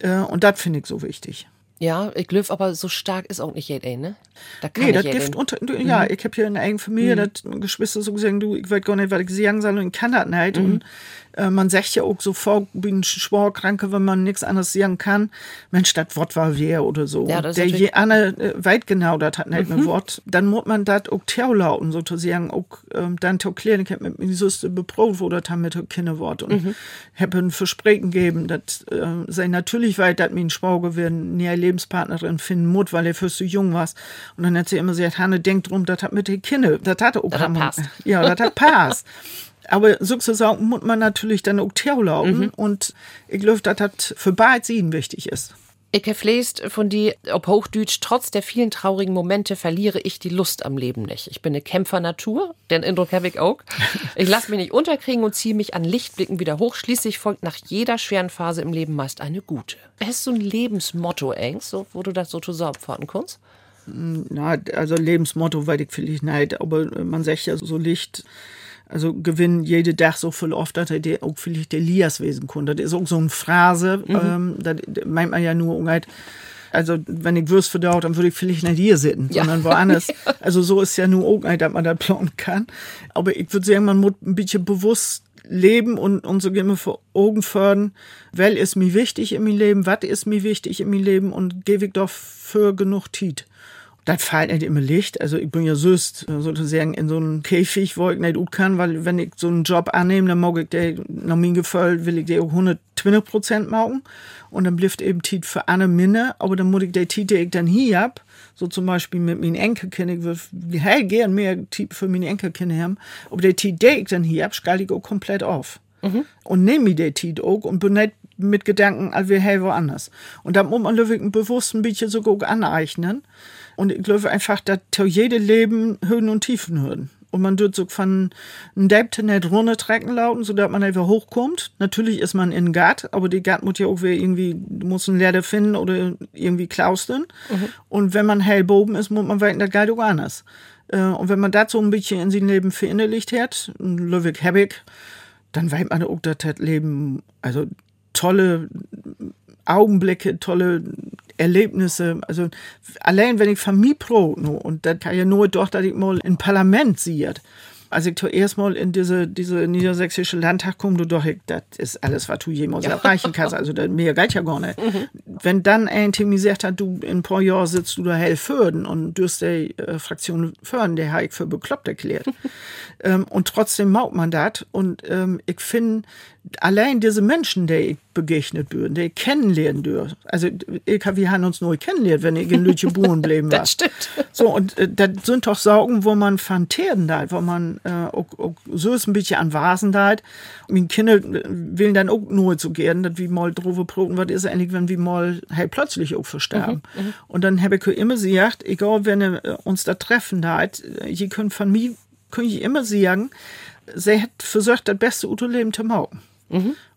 Äh, Und das finde ich so wichtig. Ja, ich glaube, aber so stark ist auch nicht jeder, ne? Da kann Nee, das. Gift unter, ja, ich habe hier in der eigenen Familie, das Geschwister so gesagt, du, ich weiß gar nicht, was ich sagen soll und ich kann das nicht. Und äh, man sagt ja auch sofort, bin Schworkranke, wenn man nichts anderes sagen kann. Mensch, das Wort war wer oder so. Ja, das ist der je Anne äh, weit genau das hat nicht ein Wort. Dann muss man das auch lauten, sozusagen, auch ähm, dann zu klären. Ich habe mit meiner Süste beprobt, wo das haben mit keine Wort. Und habe ein Versprechen gegeben, dass äh, sei natürlich weit, dass mein Schwager werden eine Lebenspartnerin finden muss, weil er für so jung war. Und dann hat sie immer gesagt, Hanne, denk drum, das hat mit den Kindern, das hat auch Das hat passt. Ja, das hat passt. [laughs] Aber sozusagen muss man natürlich dann auch laufen. Und ich glaube, dass das für beide Seiten wichtig ist. Ich habe lest von die, ob Hochdeutsch, trotz der vielen traurigen Momente verliere ich die Lust am Leben nicht. Ich bin eine Kämpfernatur, den Eindruck habe ich auch. [laughs] Ich lasse mich nicht unterkriegen und ziehe mich an Lichtblicken wieder hoch. Schließlich folgt nach jeder schweren Phase im Leben meist eine gute. Hast du ein Lebensmotto, Engst, so, wo du das so zusammenfassen kannst? Na, also Lebensmotto, weil ich vielleicht nicht, aber man sagt ja so Licht, also gewinnen jede Tag so viel oft, dass er auch vielleicht der Lias wesen kann. Das ist auch so eine Phrase, ähm, das meint man ja nur umgeht. Also, wenn ich Würst verdaut, dann würde ich vielleicht nicht hier sitzen, Ja. sondern woanders. [laughs] Also, so ist ja nur auch nicht, dass man das planen kann. Aber ich würde sagen, man muss ein bisschen bewusst leben und, und so immer vor Augen fördern, weil ist mir wichtig in meinem Leben, was ist mir wichtig in meinem Leben und gebe ich doch für genug Zeit. Das fällt nicht immer Licht. Also ich bin ja süß, sozusagen in so einem Käfig, wo ich nicht gut kann, weil wenn ich so einen Job annehme, dann mag ich der, nach meinem Gefühl, will ich der auch 120 Prozent machen. Und dann bleibt eben Tiet für eine Minne, aber dann muss ich der Tiet, der ich dann hier hab, so zum Beispiel mit meinen Enkelkindern, ich würde hell gern mehr Tiet für meine Enkelkinder haben, aber der Tiet, der ich dann hier hab, schalte ich auch komplett auf. Und nehme mir der Tiet auch und bin nicht mit Gedanken, als wir hey woanders. Und da muss man wirklich bewusst ein bisschen auch aneignen. Und ich glaube einfach, dass zu jedem Leben Höhen und Tiefen hören. Und man tut so von einem Depp nicht runtertrecken lauten, sodass man einfach hochkommt. Natürlich ist man in Gat, aber die Gat muss ja auch irgendwie, muss einen Leder finden oder irgendwie klausten. Und wenn man hell boben ist, muss man weiter Geld auch anders. Äh, Und wenn man das so ein bisschen in sein Leben verinnerlicht hat, Löwig Hebig, dann weiß man auch, dass das Leben, also tolle Augenblicke, tolle Erlebnisse. Also allein wenn ich mir pro, und das kann ja nur doch, dass ich mal im Parlament sehe. Als ich zuerst mal in diese, diese niedersächsische Landtag komme, du doch, das ist alles, was du jemals erreichen kannst. Also das, mehr geht ja gar nicht. Wenn dann ein Team gesagt hat, du in ein paar Jahren sitzt du da hell fördern und du hast die äh, Fraktion fördern, der habe ich für bekloppt erklärt. [laughs] ähm, und trotzdem maut man das. Und ähm, ich finde, allein diese Menschen, die ich begegnet bin, die ich kennenlernen dürfen. Also, ich, wir haben uns neu kennengelernt, wenn ich in Lütjeburen [laughs] bleiben war. Das stimmt. So, und äh, das sind doch Sorgen, wo man fantieren da, wo man äh, auch, auch so ist ein bisschen an Vasen da. Meine Kinder willen dann auch nur zu gehen, dass wir mal drüber proben, was ist eigentlich, wenn wir mal halt plötzlich auch versterben. und dann habe ich immer gesagt, egal, wenn ihr äh, uns da treffen da, ihr könnt von mir, könnt ihr immer sagen, sie hat versucht, das beste Uto-Leben zu machen.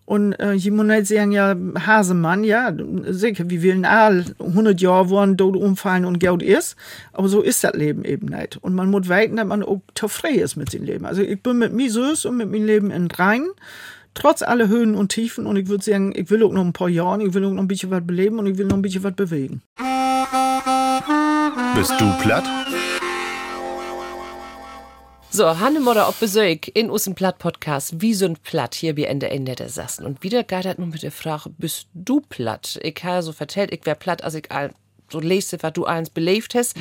Und äh, nicht sagen, ja, Hasemann, ja, sicher, wir wollen all 100 Jahre wollen dort umfallen und Geld ist, aber so ist das Leben eben nicht. Und man muss weiten, dass man auch frei ist mit dem Leben. Also ich bin mit mir süß und mit meinem Leben in rein, trotz aller Höhen und Tiefen und ich würde sagen, ich will auch noch ein paar Jahre, ich will auch noch ein bisschen was beleben und ich will noch ein bisschen was bewegen. Bist du platt? So, Hannemodder auf Besuch in unserem Platt-Podcast. Wie sind platt hier wie Ende Ende der Sassen. Und wieder das nun mit der Frage, bist du platt? Ich habe so vertellt, ich wär platt, als ich so lese, was du eins belebt hast.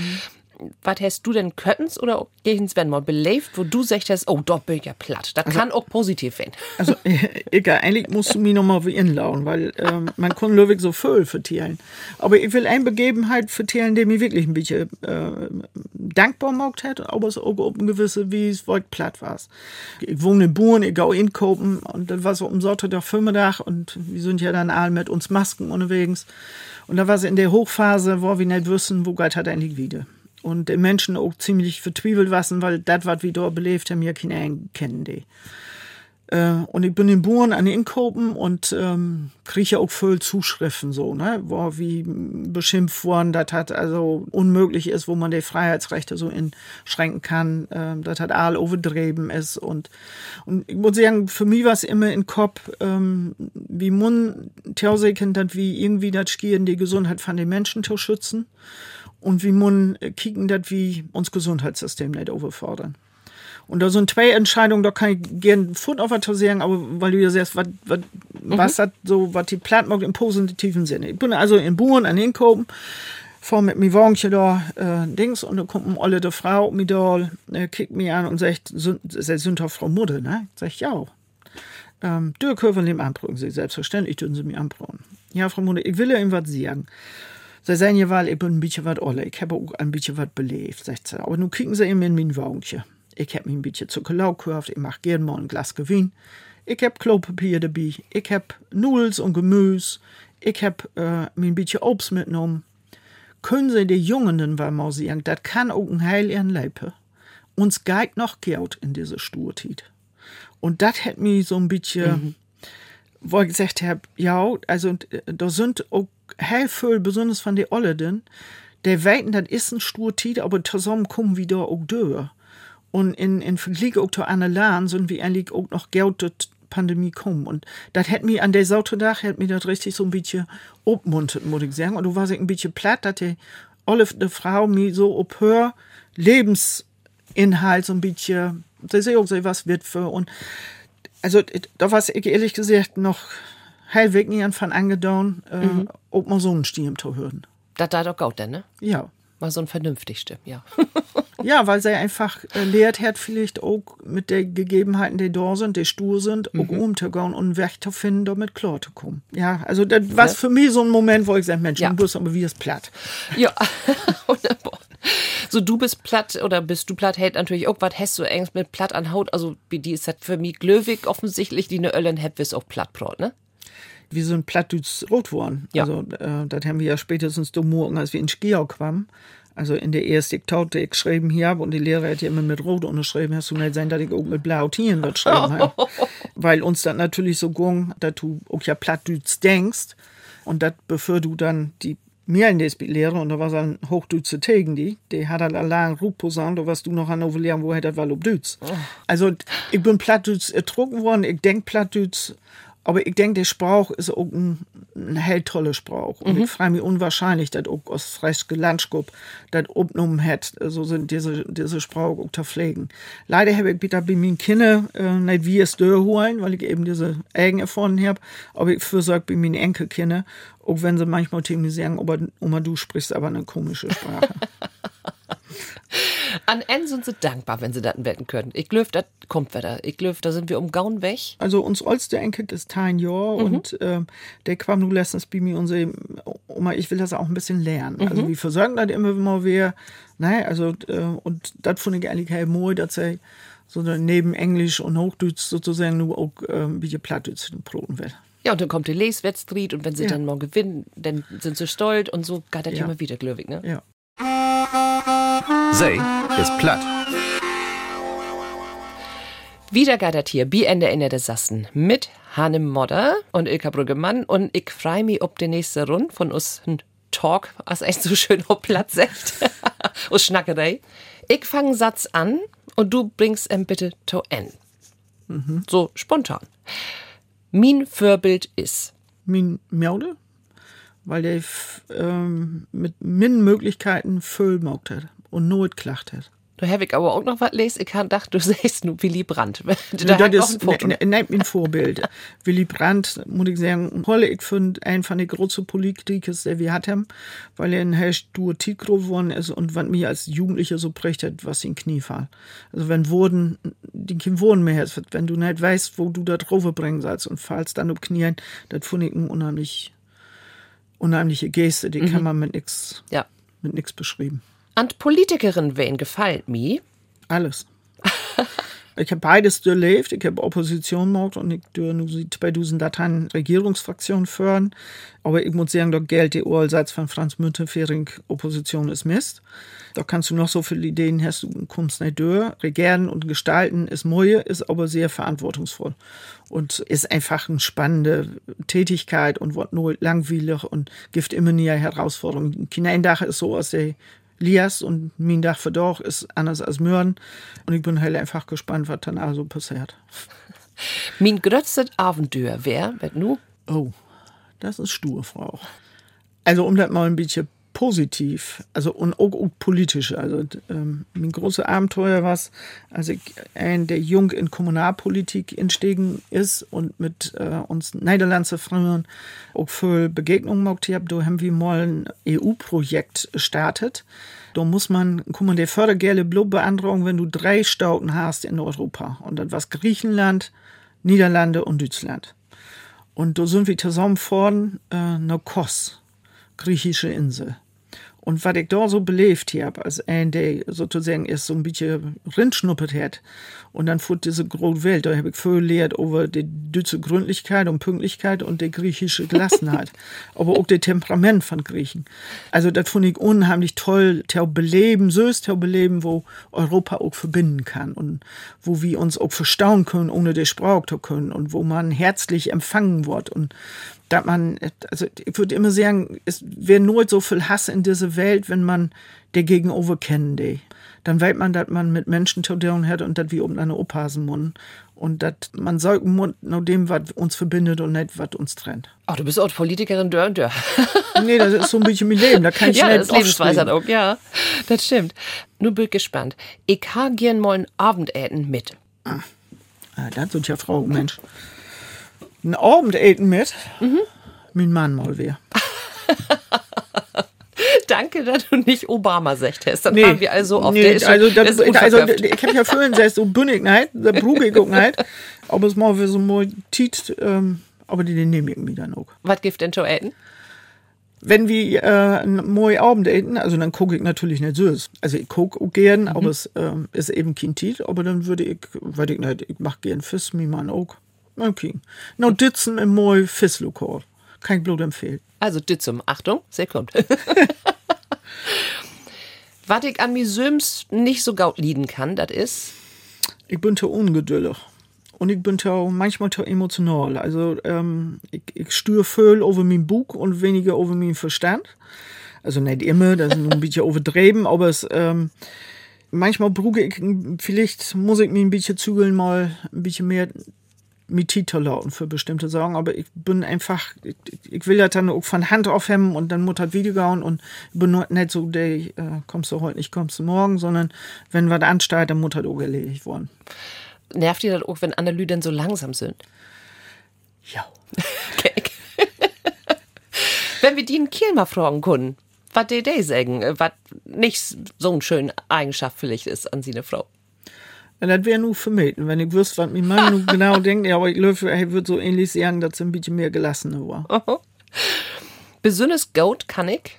Was hast du denn Köttens oder gegens wenn mal belebt, wo du sagst, oh, dort bin ich ja platt. Das kann auch positiv werden. Also, [laughs] [laughs] egal, eigentlich musst du mich nochmal wie inlauen, weil ähm, man kann Löwig so voll vertieren. Aber ich will eine Begebenheit vertieren, die mich wirklich ein bisschen äh, dankbar gemacht hat, aber es auch auf eine gewisse, wie es wollt platt war. Ich wohne in Buren, ich gehe in Kopen und das war so um Sonntag, Vormittag und wir sind ja dann alle mit uns Masken unterwegs. Und da war sie in der Hochphase, wo wir nicht wissen, wo Gott hat eigentlich wieder. Und die Menschen auch ziemlich vertwiebelt waren, weil das, was wir dort belebt haben, ja keine kennen die. Äh, und ich bin in Buren an den Inkopen und ähm, kriege ja auch voll Zuschriften so, ne, wo wie beschimpft worden, das hat also unmöglich ist, wo man die Freiheitsrechte so einschränken kann, äh, das hat all overdreben ist. Und und ich muss sagen, für mich war es immer in Kopf, ähm, wie man Theoseken dat wie irgendwie das Skieren die Gesundheit von den Menschen zu schützen. Und wie man kicken dat wie uns Gesundheitssystem nicht overfordern. Und da sind zwei Entscheidungen, da kann ich gerne Fund auf was sagen, aber weil du ja sagst, was, was, mhm. was hat so, was die Platt macht im positiven Sinne. Ich bin also in Buren an Hinkopen, vor mit mir Wagenchen da, äh, Dings, und da kommt eine olle Frau, mir da, äh, kickt mich an und sagt, sind, sind doch Frau Mutter, ne? Sag ich, ja. Ähm, du können dem anbrücken, sie selbstverständlich dürfen sie mir anbrücken. Ja, Frau Mutter, ich will ja ihm was sagen. Sie sagen ja, weil ich bin ein bisschen was olle, ich habe auch ein bisschen was belebt, sagt sie. Aber nun kicken sie ihm in mein Wagenchen. Ich heb mir ein bisschen Zuckerlau gekauft, ich mach gern mal ein Glas Gewinn. Ich heb Klopapier dabei, ich heb Nudels und Gemüse, ich heb äh, mir ein bisschen Obst mitgenommen. Können Sie die Jungen weil mal sagen, das kann auch ein Heil ihren Leipe. Uns geht noch Geld in diese Sturtit. Und das hat mich so ein bisschen, mhm. wo ich gesagt habe, ja, also äh, da sind auch viel, besonders von den Olleden, der weiten, das ist ein Sturtit, aber zusammen kommen wieder auch durch. Und in, in Vergleich auch zu anderen Ländern sind wir eigentlich auch noch Geld Pandemie kommen. Und das hat mir an der Sauterdach, hat mir das richtig so ein bisschen obmuntet, muss ich sagen. Und du warst ein bisschen platt, dass die Olive, die Frau, mir so ob hör Lebensinhalt so ein bisschen, das ist auch so was für. Und also, da war ich ehrlich gesagt noch halbwegs nie von angedauert, äh, mhm. ob man so einen Stimm zu hören. Das da doch gut, ne? Ja. Mal so ein vernünftigste, ja. [laughs] ja, weil sie einfach äh, lehrt hat, vielleicht auch mit den Gegebenheiten, die da sind, die stur sind, mhm. auch umzugehen und einen Weg zu finden, damit klar zu kommen. Ja, also das war ja. für mich so ein Moment, wo ich sage, Mensch, ja. du bist aber wie es platt. Ja, [laughs] wunderbar. So, du bist platt oder bist du platt, hält natürlich auch was hast du Angst mit platt an Haut. Also, die ist das für mich glöwig offensichtlich, die ne Öllen hat, bis auch plattbrot, ne? wie so ein Plattdüts rot worden. Ja. Also, äh, das haben wir ja spätestens do morgen, als wir in Skiau kamen. Also in der erste Diktat, die ich geschrieben habe, und die Lehrer hat ja immer mit Rot unterschrieben, hast du nicht sein, dass ich auch mit Blau Tieren wird schreiben habe. [laughs] Weil uns das natürlich so ging, dass du auch ja Plattdüts denkst. Und das bevor du dann die mir in des Lehrer und da war ein Hochdütze tegen die, die hat halt allein Rupposant, da warst du noch an Lernen, wo hätte war Dütz. Oh. Also ich bin Plattdütz ertrunken worden, ich denk Plattdütz aber ich denke, der Sprauch ist auch ein, ein hell toller Sprauch. Und mhm. ich freue mich unwahrscheinlich, dass auch aus frischem Landschap das umgenommen hat, so sind diese, diese Sprauch auch zu pflegen. Leider habe ich bitte bei meinen Kindern äh, nicht wie es holen, weil ich eben diese Ägen erfunden habe. Aber ich fürsorge bei meinen Enkelkindern, auch wenn sie manchmal zu mir sagen, Oma, du sprichst aber eine komische Sprache. [laughs] An N sind sie dankbar, wenn sie das wetten können. Ich glaube, das kommt wieder. Ich glaube, da sind wir um Gaun weg. Also uns oldste Enkel ist ein Jahr mhm. und äh, der kam nur letztens bei mir und so, Oma, ich will das auch ein bisschen lernen. Mhm. Also wir versorgen das immer mal wieder. Nein, also äh, und das finde ich eigentlich halt mooi, dass er so neben Englisch und Hochdeutsch sozusagen nur auch äh, ein bisschen Plattdeutsch proben will. Ja, und dann kommt die Leswettstreet und wenn sie ja. dann mal gewinnen, dann sind sie stolz und so geht das ja. immer wieder, glaube ich, ne? Ja. Sei ist platt. Wieder geht das hier, wie Ende in der Sassen mit Hanem Modder und Ilka Brüggemann und ich freue mich ob die nächste Runde von uns Talk, was echt so schön auf Platz sagt, [laughs] aus Schnackerei. Ich fange Satz an und du bringst ihn bitte to N. Mhm. So spontan. Min Vorbild ist. Min Mjaude? weil der ähm, mit min Möglichkeiten voll hat und not klacht hat. Habe ich aber auch noch was lesen. Ich dachte, du [laughs] sagst nur Willy Brandt. [laughs] Da das ist ein, ne, ne, ein Vorbild. [laughs] Willy Brandt, muss ich sagen, toll. Ich finde, ein von den großen Politikern, der wir hatten, weil er ein Herr Dur Tigro geworden ist und was mir als Jugendlicher so prägt hat, was in Knie fall. Also wenn wurden, die Kind wurden mehr, wenn du nicht weißt, wo du da drauf bringen sollst und fallst dann auf Knien, das finde ich ein unheimlich, unheimliche Geste, die mhm. kann man mit nichts, ja. mit nichts beschreiben. Und Politikerin, wen gefällt mir? Alles. [laughs] ich habe beides durchlebt. Ich habe Opposition gemacht und ich durfte bei diesen Dateien Regierungsfraktionen fördern. Aber ich muss sagen, da gilt die Uralseits von Franz Müntefering, Opposition ist Mist. Da kannst du noch so viele Ideen hast, du kommst nicht durch. Regieren und gestalten ist neue, ist aber sehr verantwortungsvoll. Und ist einfach eine spannende Tätigkeit und wird nur langweilig und gibt immer nie Herausforderungen. Kineindach ist so aus der Lias und mein Dach für doch ist anders als Möhren. Und ich bin halt einfach gespannt, was dann also passiert. Mein größtes Abenteuer wer, wird nu? Oh, das ist stur, Frau. Also, um das mal ein bisschen positiv, also und auch, auch politisch. Also ähm, mein großes Abenteuer war als ich ein der jung in Kommunalpolitik entstiegen ist und mit äh, uns Niederlandse Frauen auch für Begegnungen gemacht habe. Da haben wir mal ein EU-Projekt gestartet. Da muss man, guck mal, der Fördergelder bloß beantragen, wenn du drei Stauten hast in Europa. Und das war Griechenland, Niederlande und Deutschland. Und da sind wir zusammen vorn äh, Kos griechische Insel. Und was ich da so belebt habe, als ein, der sozusagen erst so ein bisschen rindschnuppert hat, und dann fuhr diese große Welt, da habe ich viel gelehrt über die deutsche Gründlichkeit und Pünktlichkeit und die griechische Gelassenheit, [laughs] aber auch das Temperament von Griechen. Also das fand ich unheimlich toll, zu beleben, so ist zu beleben, wo Europa auch verbinden kann und wo wir uns auch verstauen können, ohne die Sprache zu können und wo man herzlich empfangen wird und dass man, also ich würde immer sagen, es wäre nur so viel Hass in dieser Welt, wenn man der Gegenüber kennen die. Dann weiß man, dass man mit Menschen zu tun hat und dass wir um eine aufpassen müssen. Und dass man sagen muss, nur dem, was uns verbindet und nicht, was uns trennt. Ach, du bist auch Politikerin dör und dör. nee, das ist so ein bisschen mein Leben. Da kann ich ja, nicht das Lebensweisheit auch, ja. Das stimmt. Nur bin gespannt. Ich ha gern mal ein Abendessen mit. Ah, das sind ja Frau, Mensch ein Abendeten mit. Mhm. Mein Mann mal wer. [laughs] Danke, dass du nicht Obama sagt hast. Dann nee, haben wir also auf nee, der also, das, also ich habe ja vorhin gesagt, so Bünnigkeit, der Brugigung-Heit, [laughs] aber es mal für so mal Tiet, ähm, aber die, die nehme ich irgendwie dann auch. Was gibt denn schon eten? Wenn wir äh, ein moi Abend eten, also dann gucke ich natürlich nicht süß. Also ich gucke auch gern, mhm. aber es ähm, ist eben kein Tiet, aber dann würde ich, würde ich nicht, ich mach gern Fisch, mein Mann auch. Okay. No ditzen im moi Fisslokal. Kein Blut empfehlt. Also ditzum. Achtung, sehr kommt. [laughs] Was ich an mir Söms nicht so gaut lieden kann, das ist. Ich bin zu ungeduldig. Und ich bin auch manchmal zu emotional. Also ähm, ich, ich stüre viel über mein Buch und weniger über mein Verstand. Also nicht immer, das ist ein bisschen [laughs] übertrieben, aber es ähm, manchmal brauche ich, vielleicht muss ich mich ein bisschen zügeln, mal ein bisschen mehr mit Titel lauten für bestimmte Sorgen, aber ich bin einfach, ich, ich will das dann auch von Hand aufhemmen und dann das Video gauen und bin nicht so, der, äh, kommst du heute nicht, kommst du morgen, sondern wenn was ansteigt, dann das auch erledigt worden. Nervt dir das auch, wenn andere Lüden so langsam sind? Ja. [laughs] Okay. wenn wir die in Kiel mal fragen können, was die, die sagen, äh, was nicht so eine schöne Eigenschaft vielleicht ist an sie eine Frau. Ja, das wäre nur vermieden, wenn ich wüsste, was mein Mann [laughs] genau denkt. Ja, aber ich glaube, er würde so ähnlich sagen, dass es ein bisschen mehr gelassener war. Oh. Besonders Goat kann ich?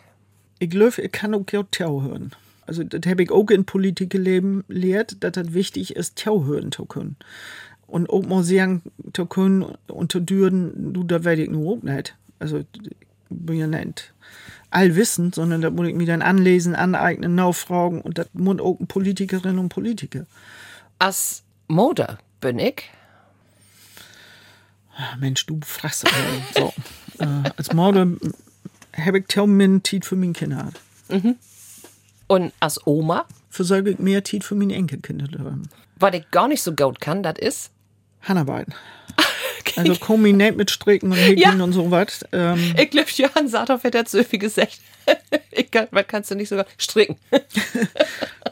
Ich glaube, ich kann auch Goat Tau hören. Also, das habe ich auch in Politik gelehrt, dass das wichtig ist, Tau hören zu können. Und auch mal sagen zu können und zu dürden, du, da werde ich nur auch nicht. Also, ich bin ja nicht allwissend, sondern da muss ich mich dann anlesen, aneignen, nachfragen und das muss auch Politikerinnen und Politiker. Als Mode bin ich. Ah, Mensch, du Fresse. so. [laughs] äh, als Mode habe ich min Tiet für meine Kinder. Mhm. Und als Oma? Versorge ich mehr Tiet für meine Enkelkinder. Was ich gar nicht so gut kann, das ist? Handarbeit. [laughs] Okay. Also kombiniert mit Stricken und Häkeln ja. und sowas. Ähm. Ich glaube, Johann Saathoff hätte dazu viel gesagt. [laughs] ich kann, was kannst du nicht sogar stricken? [laughs]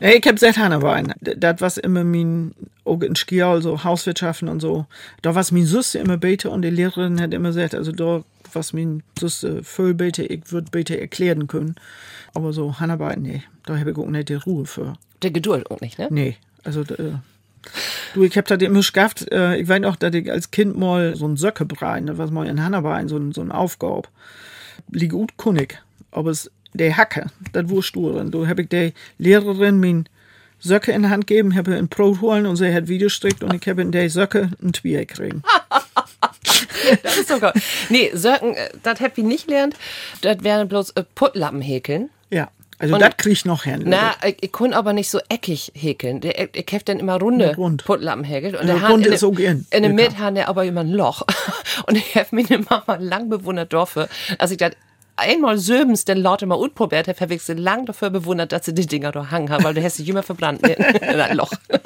Nee, ich hab gesagt, Hannewein. Das was immer mein, auch in Skial, so Hauswirtschaften und so, da was mein Süße immer bete und die Lehrerin hat immer gesagt, also da was mein Süße voll bete, ich würde bete erklären können. Aber so Hannewein, nee, da habe ich auch nicht die Ruhe für. Der Geduld auch nicht, ne? Nee, also äh, du, ich hab das immer geschafft. Äh, ich weiß auch, dass ich als Kind mal so ein Söckebrei, ne, was mal in Hannabein, so ein, so ein Aufgabe, liege gut kunnig. Aber es, der Hacke, das war stur. Du hab ich der Lehrerin mein Söcke in die Hand gegeben, habe ein Brot holen und sie hat wieder strickt und ich habe in der Söcke ein Twier kriegen. [laughs] Das ist sogar. Nee, Söcken, äh, das hab ich nicht gelernt. Das wären bloß äh, Puttlappen häkeln. Ja, also das krieg ich noch hin. Na, ich, ich kann aber nicht so eckig häkeln. Der, ich, ich hab dann immer runde rund. Puttlappen häkelt. Und der Hahn rund in, ist auch gern. in der. Mitte hat er aber immer ein Loch. [laughs] Und ich hab meine Mama lang bewundert dafür, als ich das einmal söbens den Laut immer utprobiert habe, habe ich sie lang dafür bewundert, dass sie die Dinger da hangen haben, weil du hast dich immer verbrannt in, [laughs] in ein Loch. [laughs]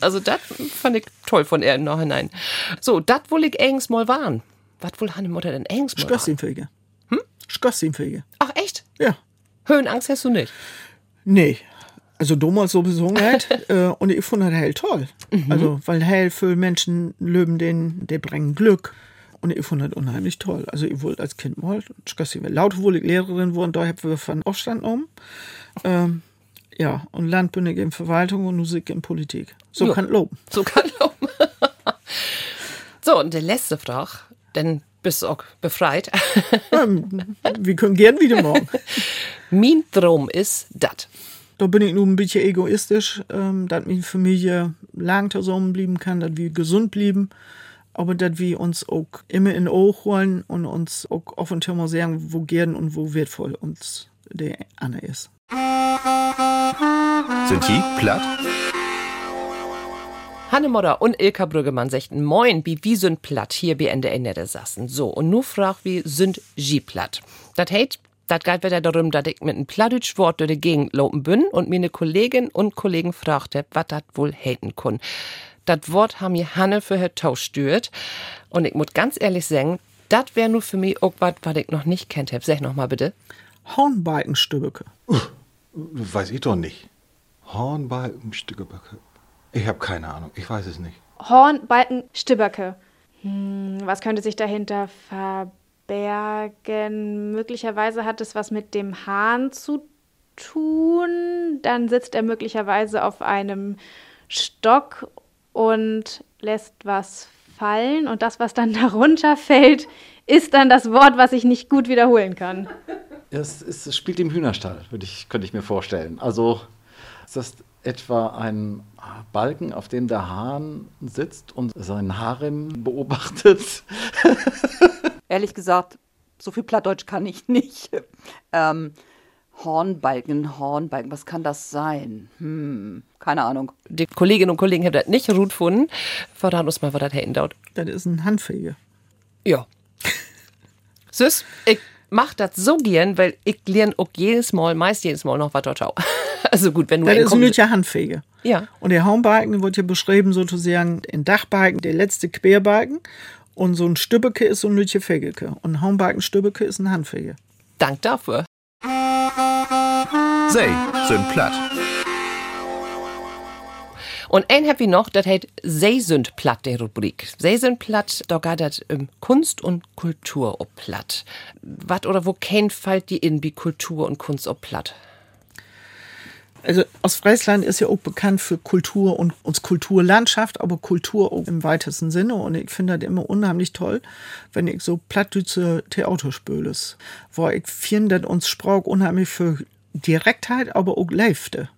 Also das fand ich toll von er im Nachhinein. So, das wohl ich eigens mal waren. Was wohl Hanne Mutter denn eigens mal? Skossinfege. Hm? Skossinfege. Ach echt? Ja. Höhenangst hast du nicht? Nee. Also damals sowieso nicht. äh, und ich fand das hell toll. Also, weil hell für Menschen löben den, der bringen Glück. Und ich fand das unheimlich toll. Also ich wollte als Kind mal, Skossi, laut wohl ich Lehrerin wurde, da hab wir von Aufstand um. Ähm, ja, und Land bin ich in Verwaltung und Musik in Politik. So Ja. kann loben. So kann loben. [laughs] so, und der letzte Frage, denn bist du auch befreit. [laughs] Ähm, wir können gern wieder morgen. [laughs] mein Traum ist dat. Da bin ich nur ein bisschen egoistisch, ähm, dass meine Familie lang zusammenbleiben kann, dass wir gesund bleiben, aber dass wir uns auch immer in Ohr holen und uns auch offen mal sagen, wo gern und wo wertvoll uns der Anne ist. Sind die platt? Hanne Modder und Ilka Brüggemann sagten Moin, wie wie sind platt hier bei Ende Ende der Sassen. So, und nu frag wie sind sie platt. Dat heit, dat geht wieder darum, dass ich mit einem plattdeutsch Wort durch die Gegend lopen bin und meine Kollegin und Kollegen fragte, was dat wohl haten kun. Dat Wort haben mir Hanne für her Tausch stört. Und ich muss ganz ehrlich sagen, dat wär nur für mich auch was, was ich noch nicht kennt hab. Sag noch mal bitte. Hornbalkenstübbeke. Weiß ich doch nicht. Hornbalken, Stückeböcke. Ich habe keine Ahnung. Ich weiß es nicht. Horn, Balken, Stibberke. Hm, was könnte sich dahinter verbergen? Möglicherweise hat es was mit dem Hahn zu tun. Dann sitzt er möglicherweise auf einem Stock und lässt was fallen. Und das, was dann [laughs] darunter fällt, ist dann das Wort, was ich nicht gut wiederholen kann. [laughs] Es, ist, es spielt im Hühnerstall, würde ich, könnte ich mir vorstellen. Also ist das etwa ein Balken, auf dem der Hahn sitzt und seinen Harem beobachtet? [laughs] Ehrlich gesagt, so viel Plattdeutsch kann ich nicht. Ähm, Hornbalken, Hornbalken, was kann das sein? Hm, keine Ahnung. Die Kolleginnen und Kollegen haben das nicht gut gefunden. Verrat uns mal, was das dort. Das ist ein Handfege. Ja. [laughs] Süß, ich mach das so gern, weil ich lerne auch jedes Mal, meist jedes Mal noch was dort auch. [laughs] Also gut, wenn du Das ist nicht ja Handfege. Ja. Und der Haumbalken wird ja beschrieben sozusagen in Dachbalken, der letzte Querbalken. Und so ein Stübbeke ist so ein Lütje Fegeke. Und ein Haumbalken Stübbeke ist ein Handfege. Dank dafür. Sei sind platt. Und ein Happy noch, das heißt Sie sind platt, der Rubrik. Sie sind platt, da geht das um Kunst und Kultur ob platt. Was oder wo kein fällt die in wie Kultur und Kunst ob platt? Also Ostfriesland ist ja auch bekannt für Kultur und uns Kulturlandschaft, aber Kultur auch im weitesten Sinne. Und ich finde das immer unheimlich toll, wenn ich so plattdütze Theater spüles. Wo ich finde, dass uns Sprach unheimlich für Direktheit, aber auch Leifte.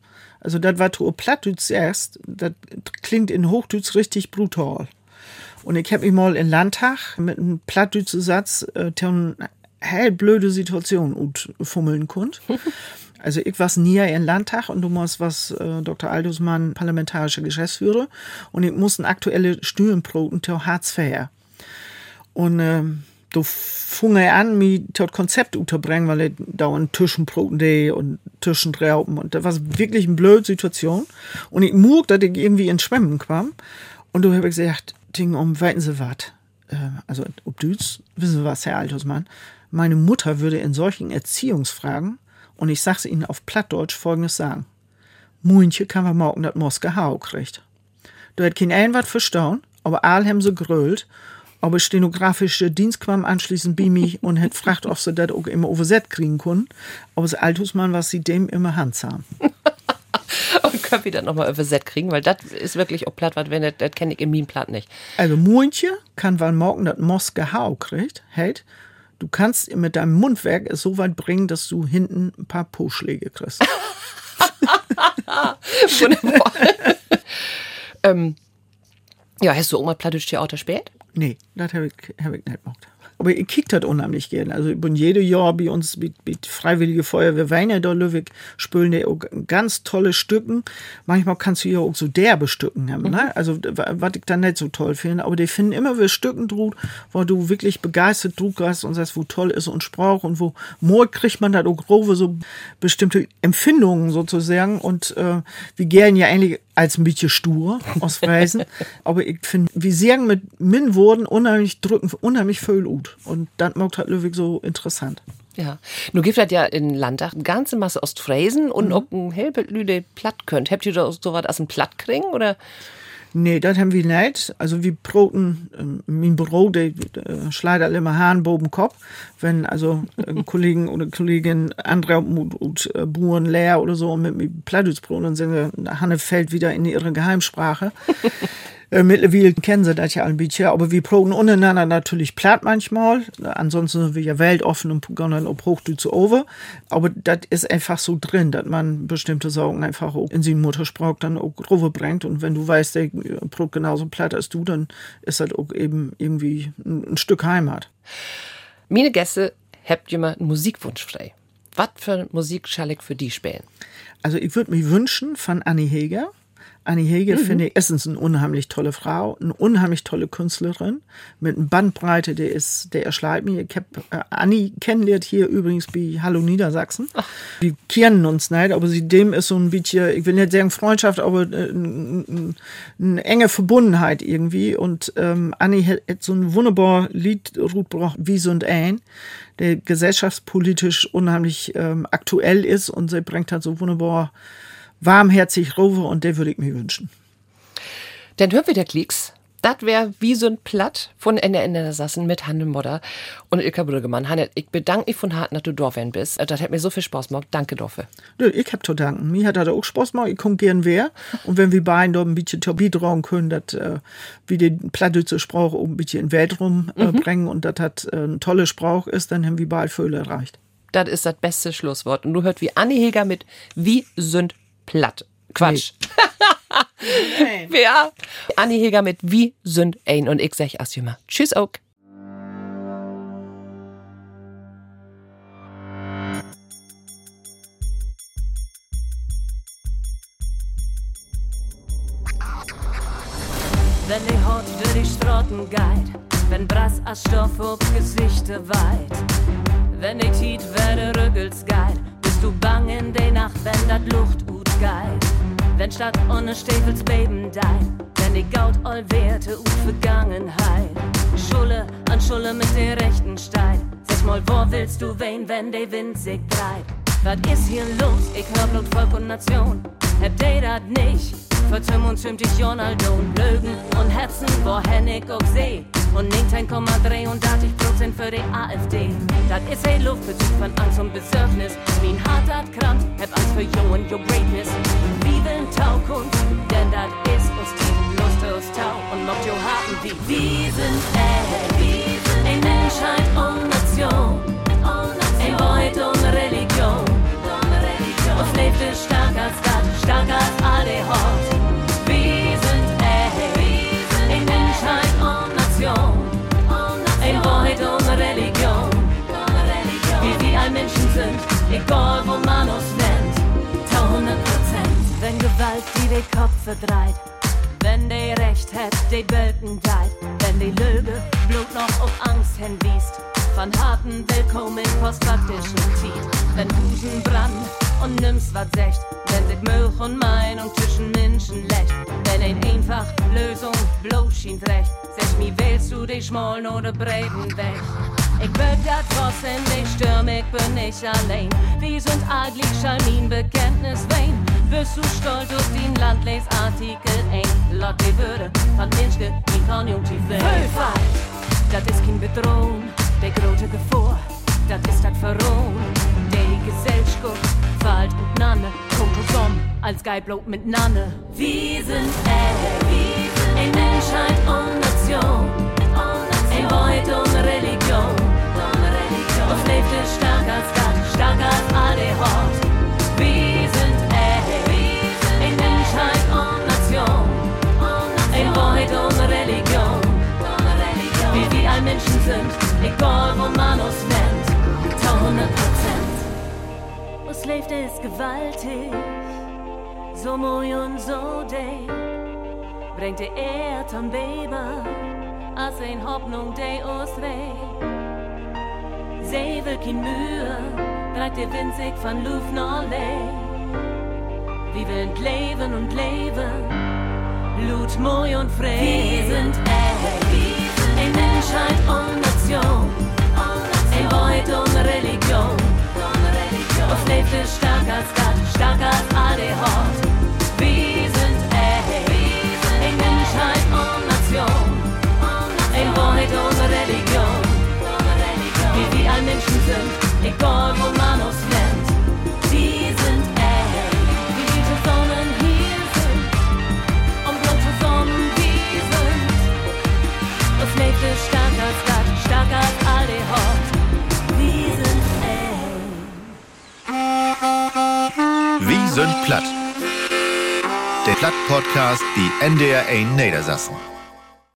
Also das, was du plattdütz sagst, das klingt in Hochdütz richtig brutal. Und ich habe mich mal in Landtag mit einem plattdütze Satz äh, eine hell blöde Situation ut fummeln kund. [laughs] Also ich was nie in Landtag und du musst was äh, Dr. Aldusmann parlamentarische Geschäftsführer und ich muss ein aktuelle Stühlenproten til Hartz IV. Und ähm, du fung er an, mir das Konzept unterbringen, weil er dauernd Tischenproten day und Tischentrauben und das war wirklich eine blöde Situation. Und ich murk, dass ich irgendwie ins Schwimmen kam. Und du habe ich gesagt, Ding, um weiten Sie wat. Äh, also, ob Düts, wissen Sie was, Herr Altusmann? Meine Mutter würde in solchen Erziehungsfragen, und ich sag's Ihnen auf Plattdeutsch, Folgendes sagen. Muntje kann wir morgen dat Moske Hau kriegt. Du hätt kein ein verstauen, aber all haben sie grölt. Aber stenografische Dienst kam anschließend bei mich und hätt gefragt, ob sie das auch immer overset kriegen können. Aber das Altusmann was sie dem immer handsam. [laughs] Und können wir das nochmal übersetzt kriegen, weil das ist wirklich auch platt, wenn das, das kenne ich im Meme-Platt nicht. Also Muntje kann, weil morgen das Moske Hau kriegt, hält, du kannst mit deinem Mundwerk es so weit bringen, dass du hinten ein paar Po-Schläge kriegst. [laughs] Wunderbar. [laughs] ähm, ja, hast du auch mal Plattdeutsch Theater spät? Nee, das habe ich, hab ich nicht gemacht. Aber ich kick das unheimlich gerne. Also ich bin jedes Jahr bei uns mit, mit Freiwillige Feuerwehr Weiner da Lübeck spülen die auch ganz tolle Stücken. Manchmal kannst du ja auch so derbe Stücken haben, ne? Also was ich dann nicht so toll finde. Aber die finden immer wieder Stücken drut, wo du wirklich begeistert drut hast und sagst, wo toll ist und Sprach und wo more kriegt man da auch grobe so bestimmte Empfindungen sozusagen und äh, wir gern ja eigentlich als ein bisschen stur [laughs] aus Freisen. Aber ich finde, wir sagen mit Min wurden unheimlich drücken, unheimlich viel gut. Und das macht halt Löwig so interessant. Ja. Nun gibt es ja in Landtag eine ganze Masse Ostfräsen und auch ein Helbelüde platt könnt. Habt ihr da so was als ein Platt kriegen oder? Nee, das haben wir nicht. Also wir broten, ähm, mein Büro, der äh, schleidet alle immer Hahn boben Kopf. Wenn also äh, [laughs] Kollegen oder Kollegin andere und, und äh, Buren leer oder so mit mir Plattdeutschbrot und sind Hanne fällt wieder in ihre Geheimsprache. [laughs] Äh, mittlerweile kennen sie das ja ein bisschen, aber wir proben untereinander natürlich platt manchmal. Ansonsten sind wir ja weltoffen und gehen auf Hochdeutsche over. Aber das ist einfach so drin, dass man bestimmte Sorgen einfach auch in seinen Muttersprach dann auch rüberbringt. Und wenn du weißt, der probt genauso platt als du, dann ist das auch eben irgendwie ein, ein Stück Heimat. Meine Gäste habt ihr mal einen Musikwunsch frei. Was für Musik soll ich für die spielen? Also ich würde mir wünschen von Annie Heger. Annie Hege Mhm. finde ich erstens eine unheimlich tolle Frau, eine unheimlich tolle Künstlerin mit einer Bandbreite, der ist, der erschleibt mich. Ich hab äh, Annie kennengelernt hier übrigens bei Hallo Niedersachsen. Wir kennen uns nicht, aber sie dem ist so ein bisschen, ich will nicht sagen Freundschaft, aber äh, n- eine enge Verbundenheit irgendwie. Und ähm, Annie hat, hat so ein wunderbar Lied gebracht, wie so und ein, der gesellschaftspolitisch unheimlich ähm, aktuell ist und sie bringt halt so wunderbar warmherzig rüber und der würde ich mir wünschen. Dann hören wir der Klicks. Das wäre wie so ein Platt von Ende Ende der Sassen mit Hanne Modder und Ilka Brüggemann. Hanne, ich bedanke mich von Harten, dass du da bist. Das hat mir so viel Spaß gemacht. Danke dafür. Nö, ich hab zu danken. Mir hat das auch Spaß gemacht. Ich komm gern wer. Und wenn wir beiden da ein bisschen beitragen können, dass äh, wir den Plattdeutsche Sprach auch ein bisschen in den Weltraum äh, bringen und das hat äh, ein toller Sprach ist, dann haben wir beide Vögel erreicht. Das ist das beste Schlusswort. Und du hört wie Anni Heger mit Wie sind platt. Quatsch. Ja. Anni Heger mit Wie sind ein und ich sag erst immer Tschüss auch. Wenn die Haut durch die Straßen geht, wenn Brass als Stoff auf Gesichter weit. Wenn die Tiet werde Rüggels geht, bist du bang in die Nacht, wenn dat Luft geht. Wenn statt ohne Stiefels beben dein, wenn die Gaut all Werte ut Vergangenheit. Schulle an Schulle mit der rechten Stein. Sag mal, wo willst du wen, wenn der Wind sich dreht? Was ist hier los? Ich hör Blut, Volk und Nation. Hab die dat nicht? Vertüm und zümt dich Ronaldo und Lügen und Herzen, wohin ich auch seh. Und ningt 1,3 und 80 Prozent für die AfD. Das ist ein Luftbezug von Angst und Besorgnis. Mein Hart hat krank, hab Angst für you and your greatness. Wie will Taukunft, denn das ist uns tief Lust aus Tau und mockt jo Harten wie wir sind echt. Ein Menschheit und Nation. Ein Beut und Religion. Und lebt stark als das, stark als alle Hort. Egal wo man uns nennt. 100 Prozent. Wenn Gewalt die den Kopf verdreht. Wenn die Recht hat, die Bölken deit. Wenn die Lüge Blut noch auf Angst hinwiest. Von harten Willkommen in postfaktischen Tiet. Wenn Busen brand und nimmst wat secht. Wenn sich Milch und Meinung zwischen Menschen lächt. Wenn ein einfach Lösung bloß schien recht. Sag mir, wählst du dich schmollen oder breiten weg? Ich will dat was in dich stürm, ich bin nicht allein. Wir sind eigentlich Schalmin Bekenntnis wein. Bist du stolz auf den Landlesartikel? Ein Lotte Würde von Menschke in Konjunktiv. Vielfalt, das ist kein Bedrohung, der große Gefahr, das ist das Verrohung. Die Gesellschaft fällt und Nanne, zusammen als Geiblaut mit Nanne. Wir sind äh, ein Menschheit und Nation, ein Beut und Religion. Uns lebt es stark als Gott, stark als alle Hort. Wir sind äh, ein Menschheit und Nation, ein Beut und Religion. Wie wir all Menschen sind, egal wo man Lebt es gewaltig, so mooi und so day. Bringt die Erd am Weber, als ein Hoffnung, die uns rei. Sie will kein Mühe, bleibt der winzig von Luft noch leer. Wir wollen leben und leben, Blut, Moi und frei. Wir sind echt, ein Menschheit und Nation, ein Beut und Religion. Uns lebt es stark als Gott, stark als alle Hort. Wir sind echt, ein Menschheit und Nation, ein Beut und Religion. Wie wir all Menschen sind, egal wo man uns sind platt? Der Platt-Podcast, die NDR 1 Niedersassen.